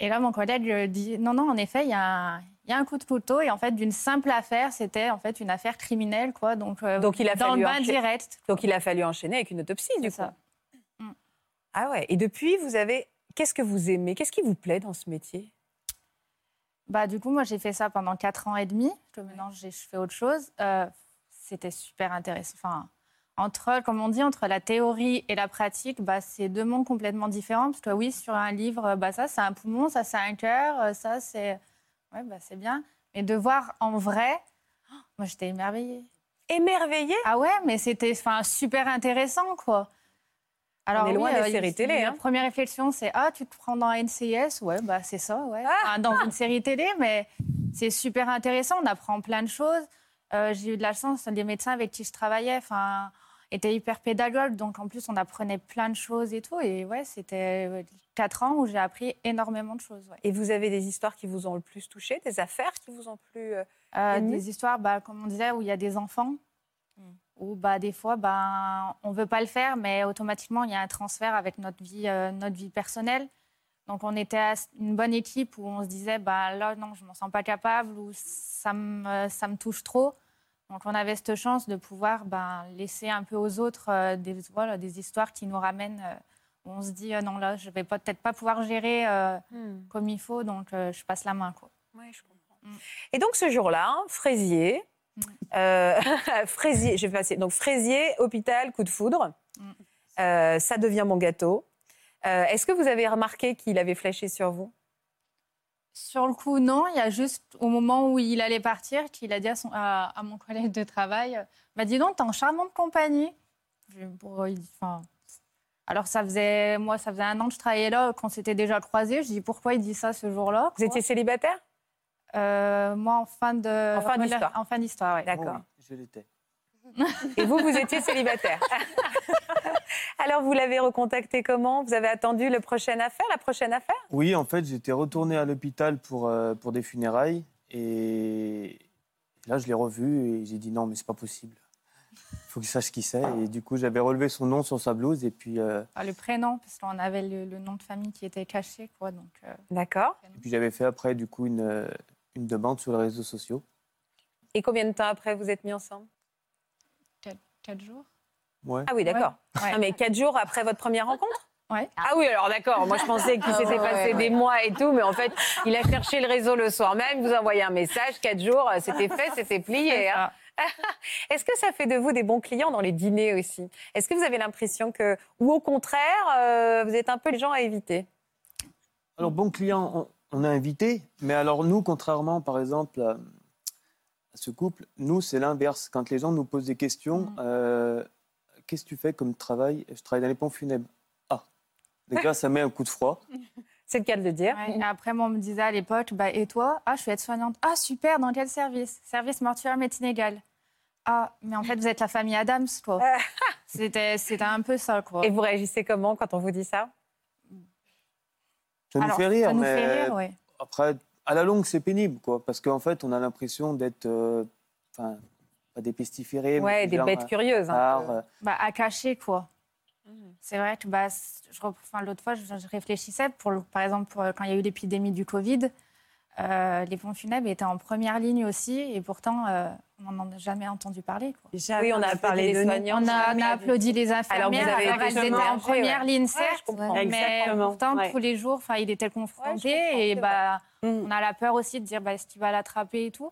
Speaker 4: Et là, mon collègue dit, non, non, en effet, il y, a un- il y a un coup de couteau. Et en fait, d'une simple affaire, c'était en fait une affaire criminelle, quoi. Donc, euh,
Speaker 2: Donc il a
Speaker 4: dans
Speaker 2: fallu
Speaker 4: le bain direct.
Speaker 2: Donc il a fallu enchaîner avec une autopsie, du coup.
Speaker 4: ça. Mm.
Speaker 2: Ah ouais. Et depuis, vous avez. Qu'est-ce que vous aimez? Qu'est-ce qui vous plaît dans ce métier?
Speaker 4: Bah, du coup, moi, j'ai fait ça pendant 4 ans et demi. Maintenant, j'ai- je fais autre chose. Euh, C'était super intéressant. Enfin, entre, comme on dit, entre la théorie et la pratique, bah, c'est deux mondes complètement différents. Parce que oui, sur un livre, bah, ça, c'est un poumon, ça, c'est un cœur, euh, ça, c'est... Ouais, bah, c'est bien. Mais de voir en vrai, oh, moi, j'étais émerveillée.
Speaker 2: Émerveillée?
Speaker 4: Ah ouais, mais c'était super intéressant, quoi.
Speaker 2: On est loin des
Speaker 4: euh,
Speaker 2: séries télé,
Speaker 4: La
Speaker 2: hein.
Speaker 4: première réflexion, c'est Ah, tu te prends dans NCIS Ouais, bah, c'est ça, ouais.
Speaker 2: Ah
Speaker 4: dans une série télé, mais c'est super intéressant. On apprend plein de choses. Euh, J'ai eu de la chance, les médecins avec qui je travaillais enfin, étaient hyper pédagogues. Donc, en plus, on apprenait plein de choses et tout. Et ouais, c'était quatre ans où j'ai appris énormément de choses. ouais.
Speaker 2: Et vous avez des histoires qui vous ont le plus touché, des affaires qui vous ont plu euh,
Speaker 4: Euh, des histoires, bah, comme on disait, où il y a des enfants, où bah, des fois, bah, on ne veut pas le faire, mais automatiquement, il y a un transfert avec notre vie, euh, notre vie personnelle. Donc, on était une bonne équipe où on se disait, bah, là, non, je ne m'en sens pas capable, ou ça me, ça me touche trop. Donc, on avait cette chance de pouvoir bah, laisser un peu aux autres euh, des, voilà, des histoires qui nous ramènent, euh, où on se dit, euh, non, là, je ne vais peut-être pas pouvoir gérer euh,
Speaker 2: Hmm.
Speaker 4: comme il faut, donc je passe la main. Quoi.
Speaker 2: Ouais, je comprends. Et donc ce jour-là, hein, Fraisier, euh, Fraisier, je vais passer. Donc Fraisier, hôpital, coup de foudre. Ça devient mon gâteau. Est-ce que vous avez remarqué qu'il avait flashé sur vous?
Speaker 4: Sur le coup, non. Il y a juste au moment où il allait partir qu'il a dit à, son- à- à mon collègue de travail bah, Dis donc, t'es en charmante compagnie. Il enfin, Alors, ça faisait, moi, ça faisait un an que je travaillais là, qu'on s'était déjà croisés. Je dis Pourquoi il dit ça ce jour-là?
Speaker 2: Vous étiez célibataire?
Speaker 4: Euh, Moi, en fin de-
Speaker 2: En fin d'histoire.
Speaker 4: En fin d'histoire, oui.
Speaker 2: D'accord.
Speaker 3: Je l'étais.
Speaker 2: Et vous, vous étiez célibataire? Alors, vous l'avez recontacté comment? Vous avez attendu le prochaine affaire, la prochaine affaire?
Speaker 3: Oui, en fait, j'étais retourné à l'hôpital pour, euh, pour des funérailles. Et là, je l'ai revu et j'ai dit non, mais c'est pas possible. Il faut qu'il sache qui c'est. Et du coup, j'avais relevé son nom sur sa blouse. Et puis, euh,
Speaker 4: Ah, le prénom, parce qu'on avait le, le nom de famille qui était caché. Quoi, donc, euh,
Speaker 2: D'accord.
Speaker 3: et puis j'avais fait après, du coup, une, une demande sur les réseaux sociaux.
Speaker 2: Et combien de temps après vous êtes mis ensemble?
Speaker 4: Quatre, quatre jours.
Speaker 3: Ouais.
Speaker 2: Ah oui, d'accord.
Speaker 4: Ouais.
Speaker 2: Ah, mais quatre jours après votre première rencontre?
Speaker 4: Ouais.
Speaker 2: Ah oui, alors d'accord. Moi, je pensais qu'il
Speaker 4: Ah
Speaker 2: s'était passé
Speaker 4: ouais,
Speaker 2: des
Speaker 4: ouais.
Speaker 2: mois et tout, mais en fait, il a cherché le réseau le soir même, il vous a envoyé un message, quatre jours, euh, c'était fait, c'était plié. hein. Est-ce que ça fait de vous des bons clients dans les dîners aussi? Est-ce que vous avez l'impression que, ou au contraire, euh, vous êtes un peu les gens à éviter?
Speaker 3: Alors, bon client, on, on a invité. Mais alors, nous, contrairement, par exemple, à, à ce couple, nous, c'est l'inverse. Quand les gens nous posent des questions, euh, qu'est-ce que tu fais comme travail? Je travaille dans les pompes funèbres. Ah, déjà, ça met un coup de froid.
Speaker 2: C'est le cas de le dire.
Speaker 4: Ouais, et après, moi, on me disait à l'époque, bah, et toi? Ah, je suis aide-soignante. Ah, super, dans quel service? Service mortuaire médecine égale. Ah, mais en fait, vous êtes la famille Adams, quoi. C'était c'était un peu ça, quoi.
Speaker 2: Et vous réagissez comment quand on vous dit ça?
Speaker 3: Ça nous
Speaker 4: Alors,
Speaker 3: fait rire,
Speaker 4: ça nous
Speaker 3: mais
Speaker 4: fait rire, ouais.
Speaker 3: après, à la longue, c'est pénible, quoi, parce qu'en fait, on a l'impression d'être, euh, enfin, des pestiférés, mais
Speaker 2: Ouais, des
Speaker 3: genre,
Speaker 2: bêtes
Speaker 3: euh,
Speaker 2: curieuses. peu.
Speaker 3: euh,
Speaker 4: Bah, à cacher, quoi. C'est vrai que bah, c- je, rep- enfin, l'autre fois, je, je réfléchissais, pour par exemple, pour- quand il y a eu l'épidémie du Covid, euh, les pompes funèbres étaient en première ligne aussi, et pourtant, euh, on n'en a jamais entendu parler. Quoi.
Speaker 2: Oui, on a parlé des soignants.
Speaker 4: On a, on a
Speaker 2: jamais
Speaker 4: applaudi les
Speaker 2: Alors,
Speaker 4: infirmières,
Speaker 2: avez
Speaker 4: alors, elles étaient en première
Speaker 2: ouais.
Speaker 4: ligne, certes, mais pourtant,
Speaker 6: ouais.
Speaker 4: tous les jours, enfin, il était confronté, et bah, on a la peur aussi de dire, bah, est-ce qu'il va l'attraper et tout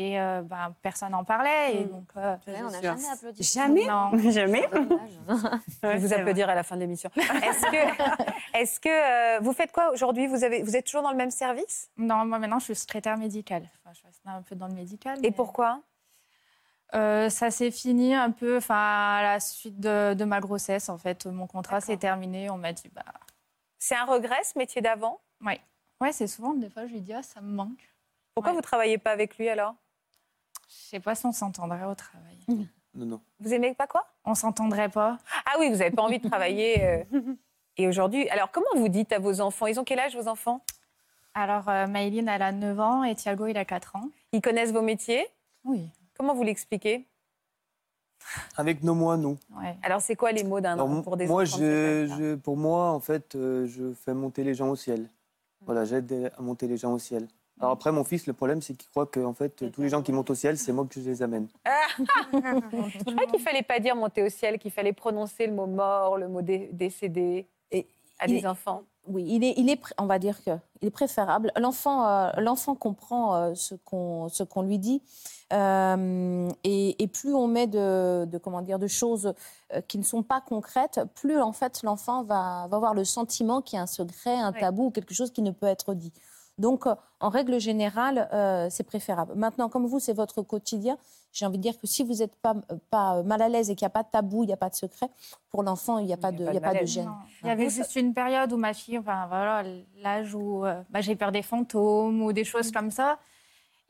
Speaker 4: Et euh, bah, personne n'en parlait, et donc... euh,
Speaker 1: on n'a jamais applaudi.
Speaker 6: Jamais
Speaker 4: Non.
Speaker 6: Jamais
Speaker 2: Je vais vous applaudir à la fin de l'émission. Est-ce que, euh, vous faites quoi aujourd'hui? Vous, avez, vous êtes toujours dans le même service?
Speaker 4: Non, moi maintenant je suis secrétaire médicale. Enfin, je reste un peu dans le médical.
Speaker 2: Et pourquoi?
Speaker 4: Euh, Ça s'est fini un peu enfin, à la suite de, de ma grossesse. En fait, mon contrat s'est terminé. On m'a dit, bah.
Speaker 2: C'est un regret ce métier d'avant?
Speaker 4: Oui. Ouais, c'est souvent, des fois, je lui dis, ah, ça me manque.
Speaker 2: Pourquoi vous travaillez pas avec lui alors?
Speaker 4: Je sais pas si on s'entendrait au travail.
Speaker 3: Non, non.
Speaker 2: Vous aimez pas quoi?
Speaker 4: On s'entendrait pas.
Speaker 2: Ah oui, vous n'avez pas envie de travailler. euh, Et aujourd'hui, alors comment vous dites à vos enfants? Ils ont quel âge vos enfants?
Speaker 4: Alors, euh, Maëline, elle a 9 ans et Thiago, il a 4 ans.
Speaker 2: Ils connaissent vos métiers?
Speaker 4: Oui.
Speaker 2: Comment vous l'expliquez?
Speaker 3: Avec nos mois, nous.
Speaker 2: Alors c'est quoi les mots d'un
Speaker 3: Alors,
Speaker 2: pour des
Speaker 3: moi,
Speaker 2: enfants
Speaker 3: je- pour moi, en fait, euh, je fais monter les gens au ciel. Voilà, j'aide à monter les gens au ciel. Alors après, mon fils, le problème, c'est qu'il croit que en fait, tous les gens qui montent au ciel, c'est moi que je les amène.
Speaker 2: Je crois qu'il fallait pas dire monter au ciel, qu'il fallait prononcer le mot mort, le mot dé- décédé
Speaker 10: Et
Speaker 2: à
Speaker 10: il
Speaker 2: des
Speaker 10: est-
Speaker 2: enfants.
Speaker 10: Oui, il est, il est, pr- on va dire que il est préférable. L'enfant, euh, l'enfant comprend euh, ce qu'on, ce qu'on lui dit, Euh, et, et plus on met de, de comment dire, de choses euh, qui ne sont pas concrètes, plus en fait l'enfant va, va avoir le sentiment qu'il y a un secret, un
Speaker 2: Ouais.
Speaker 10: tabou, ou quelque chose qui ne peut être dit. Donc, euh, en règle générale, euh, c'est préférable. Maintenant, comme vous, c'est votre quotidien. J'ai envie de dire que si vous n'êtes pas, pas mal à l'aise et qu'il n'y a pas de tabou, il n'y a pas de secret, pour l'enfant, il n'y a pas de, il y a pas de
Speaker 2: malaise.
Speaker 10: gêne.
Speaker 4: Non. Il y avait juste une période où ma fille, enfin voilà, l'âge où euh, bah, j'ai peur des fantômes ou des choses comme ça.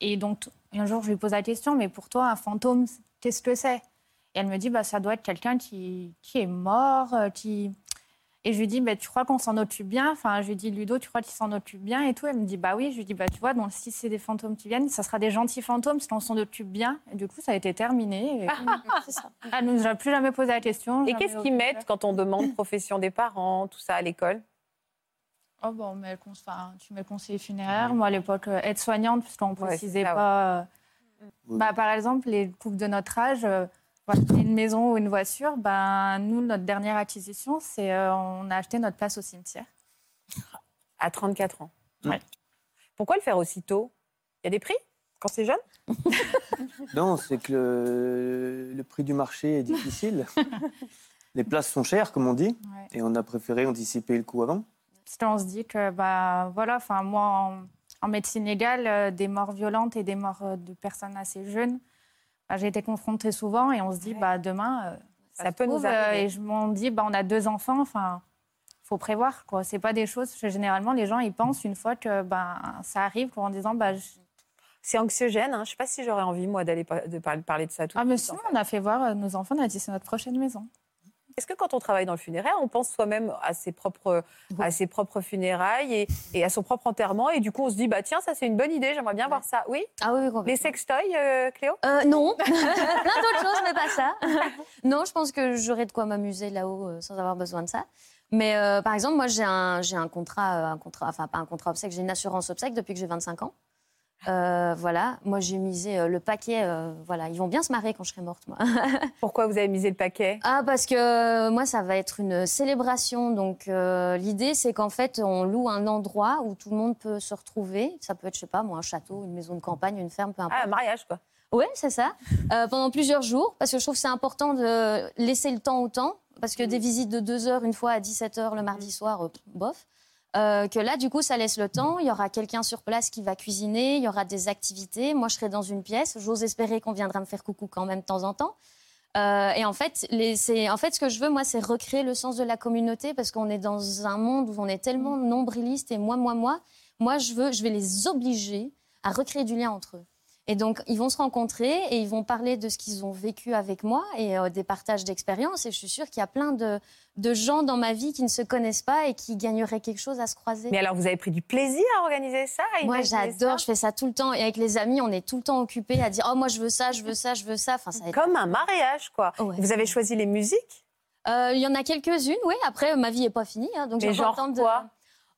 Speaker 4: Et donc, un jour, je lui pose la question, mais pour toi, un fantôme, qu'est-ce que c'est? Et elle me dit, bah, ça doit être quelqu'un qui, qui est mort, euh, qui... Et je lui dis, bah, tu crois qu'on s'en occupe bien? Enfin, je lui dis, Ludo, tu crois qu'il s'en occupe bien et tout? Elle me dit, bah oui. Je lui dis, bah tu vois, donc si c'est des fantômes qui viennent, ça sera des gentils fantômes, si on s'en occupe bien. Et du coup, ça a été terminé. Et...
Speaker 10: c'est ça.
Speaker 4: Elle nous a plus jamais posé la question.
Speaker 2: Et qu'est-ce qu'ils mettent quand on demande profession des parents, tout ça à l'école?
Speaker 4: Oh bon, mais le enfin, tu mets conseiller funéraire. Moi, à l'époque, euh, aide-soignante, puisqu'on ne
Speaker 2: Ouais,
Speaker 4: précisait
Speaker 2: ouais.
Speaker 4: pas. euh, bah, par exemple, les couples de notre âge, euh, voilà, une maison ou une voiture, ben, nous, notre dernière acquisition, c'est euh, on a acheté notre place au cimetière.
Speaker 2: À 34 ans.
Speaker 4: Ouais.
Speaker 2: Pourquoi le faire aussitôt Il y a des prix? Quand c'est jeune?
Speaker 3: Non, c'est que le, le prix du marché est difficile. les places sont chères, comme on dit,
Speaker 4: Ouais.
Speaker 3: et on a préféré anticiper le coup avant.
Speaker 4: Parce qu'on se dit que, bah, voilà, enfin, moi, en, en médecine légale, euh, des morts violentes et des morts euh, de personnes assez jeunes, j'ai été confrontée souvent et on se dit, bah, demain, euh,
Speaker 2: Ça peut nous
Speaker 4: trouve, euh,
Speaker 2: arriver.
Speaker 4: et je m'en dis, bah, on a deux enfants, enfin, faut prévoir, quoi. C'est pas des choses généralement les gens ils pensent une fois que ben ça arrive, quoi, en disant, bah, je-
Speaker 2: C'est anxiogène. Hein. Je ne sais pas si j'aurais envie, moi, d'aller de par- parler de ça tout
Speaker 4: ah, mais on a fait voir euh, nos enfants, on a dit, c'est notre prochaine maison.
Speaker 2: Est-ce que quand on travaille dans le funéraire, on pense soi-même à ses propres, à ses propres funérailles et, et à son propre enterrement Et du coup, on se dit, bah, tiens, ça c'est une bonne idée, j'aimerais bien voir ça. Oui?
Speaker 1: Ah oui, complètement.
Speaker 2: Les sextoys, euh, Cléo?
Speaker 1: Euh, non, plein d'autres choses, mais pas ça. non, je pense que j'aurais de quoi m'amuser là-haut euh, sans avoir besoin de ça. Mais par exemple, moi, j'ai un, j'ai un contrat, un contrat, enfin pas un contrat obsèque, j'ai une assurance obsèque depuis que j'ai 25 ans. Euh, voilà, moi j'ai misé euh, le paquet. euh, voilà, ils vont bien se marrer quand je serai morte, moi.
Speaker 2: Pourquoi vous avez misé le paquet?
Speaker 1: Ah, parce que moi, ça va être une célébration. Donc, euh, l'idée, c'est qu'en fait, on loue un endroit où tout le monde peut se retrouver. Ça peut être, je sais pas, moi, un château, une maison de campagne, une ferme, peu importe.
Speaker 2: Ah, un mariage, quoi.
Speaker 1: Oui, c'est ça. Pendant plusieurs jours, parce que je trouve que c'est important de laisser le temps au temps. Parce que des visites de deux heures, une fois à 17 heures le mardi soir, euh, bof. Euh, que là, du coup, ça laisse le temps. Il y aura quelqu'un sur place qui va cuisiner, il y aura des activités. Moi, je serai dans une pièce. J'ose espérer qu'on viendra me faire coucou quand même de temps en temps. Euh, et en fait, les, en fait, ce que je veux, moi, c'est recréer le sens de la communauté parce qu'on est dans un monde où on est tellement nombriliste et moi, moi, moi. Moi, je veux, je vais les obliger à recréer du lien entre eux. Et donc, ils vont se rencontrer et ils vont parler de ce qu'ils ont vécu avec moi et euh, des partages d'expériences. Et je suis sûre qu'il y a plein de, de gens dans ma vie qui ne se connaissent pas et qui gagneraient quelque chose à se croiser.
Speaker 2: Mais alors, vous avez pris du plaisir à organiser ça à
Speaker 1: Moi, j'adore, je fais ça tout le temps. Et avec les amis, on est tout le temps occupés à dire Oh, moi, je veux ça, je veux ça, je veux ça. Enfin, ça
Speaker 2: Comme un mariage, quoi. Vous avez choisi les musiques?
Speaker 1: Euh, Il y en a quelques-unes, oui. Après, ma vie n'est pas finie. hein, donc j'ai
Speaker 2: genre
Speaker 1: de-
Speaker 2: quoi?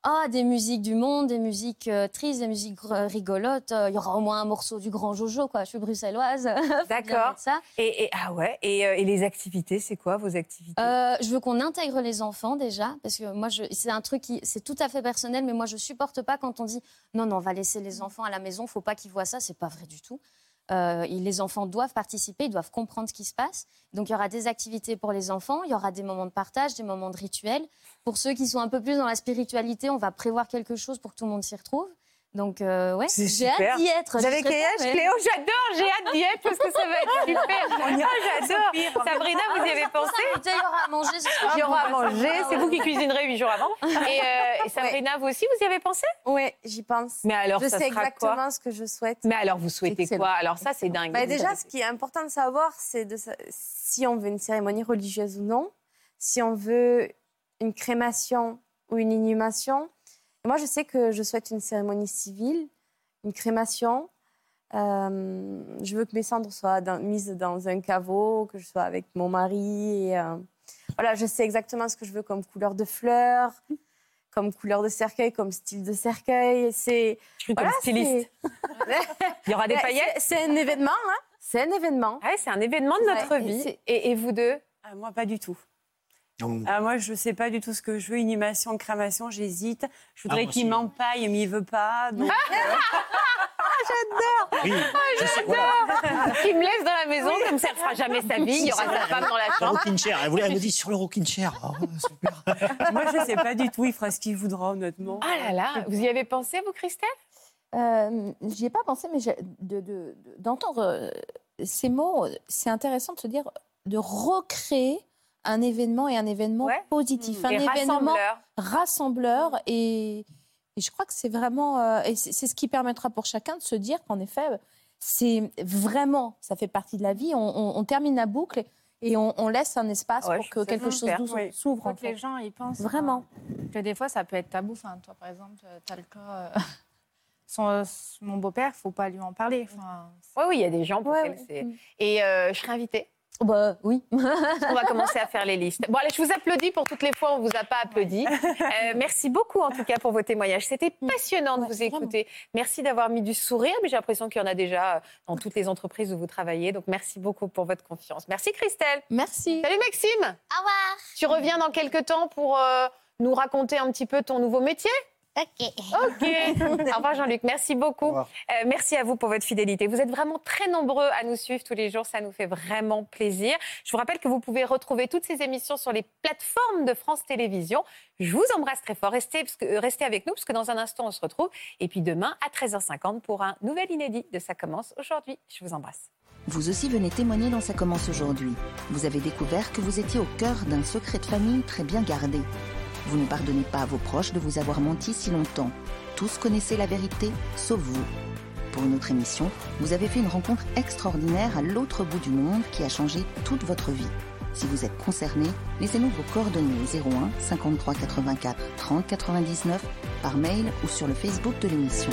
Speaker 1: Ah, des musiques du monde, des musiques euh, tristes, des musiques euh, rigolotes. Euh, Il y aura au moins un morceau du Grand Jojo, quoi. Je suis bruxelloise.
Speaker 2: D'accord.
Speaker 1: Ça.
Speaker 2: Et, et- ah ouais. Et, et les activités, c'est quoi vos activités?
Speaker 1: Je veux qu'on intègre les enfants déjà, parce que moi, c'est un truc qui, c'est tout à fait personnel, mais moi, je supporte pas quand on dit non, non, on va laisser les enfants à la maison, faut pas qu'ils voient ça, c'est pas vrai du tout. Euh, les enfants doivent participer, ils doivent comprendre ce qui se passe. Donc, il y aura des activités pour les enfants, il y aura des moments de partage, des moments de rituels. Pour ceux qui sont un peu plus dans la spiritualité, on va prévoir quelque chose pour que tout le monde s'y retrouve. Donc, euh, ouais, j'ai hâte d'y être.
Speaker 2: Vous
Speaker 1: Je
Speaker 2: avez quel âge, Cléo? J'adore, j'ai hâte d'y être parce que ça va être super. Ah, j'adore. Sabrina, vous y avez pensé?
Speaker 1: Il y aura à manger.
Speaker 2: Il y aura à manger, c'est vous qui cuisinerez huit jours avant. Et, euh, et Sabrina, vous aussi, vous y avez pensé?
Speaker 8: Oui, j'y pense.
Speaker 2: Mais alors,
Speaker 8: je
Speaker 2: ça
Speaker 8: sais
Speaker 2: sera
Speaker 8: exactement
Speaker 2: quoi
Speaker 8: ce que je souhaite.
Speaker 2: Mais alors, vous souhaitez
Speaker 8: Excellent.
Speaker 2: quoi? Alors ça, c'est dingue.
Speaker 8: Bah, déjà, ce qui est important de savoir, c'est de si on veut une cérémonie religieuse ou non, si on veut une crémation ou une inhumation. Et moi, je sais que je souhaite une cérémonie civile, une crémation. Euh, je veux que mes cendres soient dans- mises dans un caveau, que je sois avec mon mari. Et, euh, voilà, je sais exactement ce que je veux comme couleur de fleurs, comme couleur de cercueil, comme style de cercueil. C'est
Speaker 2: suis comme styliste. Il y aura des
Speaker 8: Ouais,
Speaker 2: paillettes
Speaker 8: c'est- un événement, hein C'est un événement.
Speaker 2: Ouais, c'est un événement de notre
Speaker 8: Ouais,
Speaker 2: vie. et vous deux?
Speaker 6: Ah, Moi, pas du tout. Ah, moi, je ne sais pas du tout ce que je veux. Inhumation, crémation, j'hésite. Je voudrais
Speaker 7: Ah,
Speaker 6: qu'il m'empaille, mais il veut pas. Donc, euh,
Speaker 2: J'adore
Speaker 7: Oui, je sais, voilà.
Speaker 2: Qui me laisse dans la maison, comme ça, elle fera jamais sa vie. Il y aura sa femme dans la
Speaker 7: Le
Speaker 2: chambre.
Speaker 7: rocking chair. Elle, voulait- elle me dit sur le rocking chair. Oh, super.
Speaker 6: moi, je ne sais pas du tout. Il fera ce qu'il voudra, honnêtement.
Speaker 2: Ah là là, vous y avez pensé, vous, Christelle?
Speaker 10: Euh, J'y ai pas pensé, mais de- de- d'entendre euh, ces mots, c'est intéressant de se dire de recréer un événement et un événement positif, un
Speaker 2: Et
Speaker 10: événement
Speaker 2: rassembleur.
Speaker 10: rassembleur et, et je crois que c'est vraiment euh, et c'est c'est ce qui permettra pour chacun de se dire qu'en effet c'est vraiment ça fait partie de la vie. On, on- on termine la boucle et on, on laisse un espace
Speaker 2: Ouais,
Speaker 10: pour que quelque chose
Speaker 4: Oui.
Speaker 10: s'ouvre. En
Speaker 4: que les gens y pensent.
Speaker 10: Vraiment.
Speaker 4: Que des fois, ça peut être tabou. Enfin, toi, par exemple, tu as le cas. euh, son- euh, mon beau-père, faut pas lui en parler. Enfin,
Speaker 2: Oui, oui, il y a des gens pour
Speaker 4: Ouais,
Speaker 2: c'est. Et euh, je serai invitée.
Speaker 10: Bah oui.
Speaker 2: On va commencer à faire les listes. Bon, allez, je vous applaudis pour toutes les fois où on vous a pas applaudi. Euh, merci beaucoup en tout cas pour vos témoignages. C'était passionnant de vous écouter. Merci d'avoir mis du sourire, mais j'ai l'impression qu'il y en a déjà euh, dans toutes les entreprises où vous travaillez. Donc merci beaucoup pour votre confiance. Merci Christelle.
Speaker 10: Merci.
Speaker 2: Salut Maxime.
Speaker 11: Au revoir.
Speaker 2: Tu reviens dans quelques temps pour euh, nous raconter un petit peu ton nouveau métier?
Speaker 11: Ok.
Speaker 2: Ok. Au revoir Jean-Luc, merci beaucoup. Euh, merci à vous pour votre fidélité. Vous êtes vraiment très nombreux à nous suivre tous les jours, ça nous fait vraiment plaisir. Je vous rappelle que vous pouvez retrouver toutes ces émissions sur les plateformes de France Télévisions. Je vous embrasse très fort. Restez, parce que- euh, restez avec nous parce que dans un instant on se retrouve. Et puis demain à 13h50 pour un nouvel inédit de Ça commence aujourd'hui. Je vous embrasse.
Speaker 15: Vous aussi venez témoigner dans Ça commence aujourd'hui. Vous avez découvert que vous étiez au cœur d'un secret de famille très bien gardé. Vous ne pardonnez pas à vos proches de vous avoir menti si longtemps. Tous connaissaient la vérité, sauf vous. Pour une autre émission, vous avez fait une rencontre extraordinaire à l'autre bout du monde qui a changé toute votre vie. Si vous êtes concerné, laissez-nous vos coordonnées au 01 53 84 30 99 par mail ou sur le Facebook de l'émission.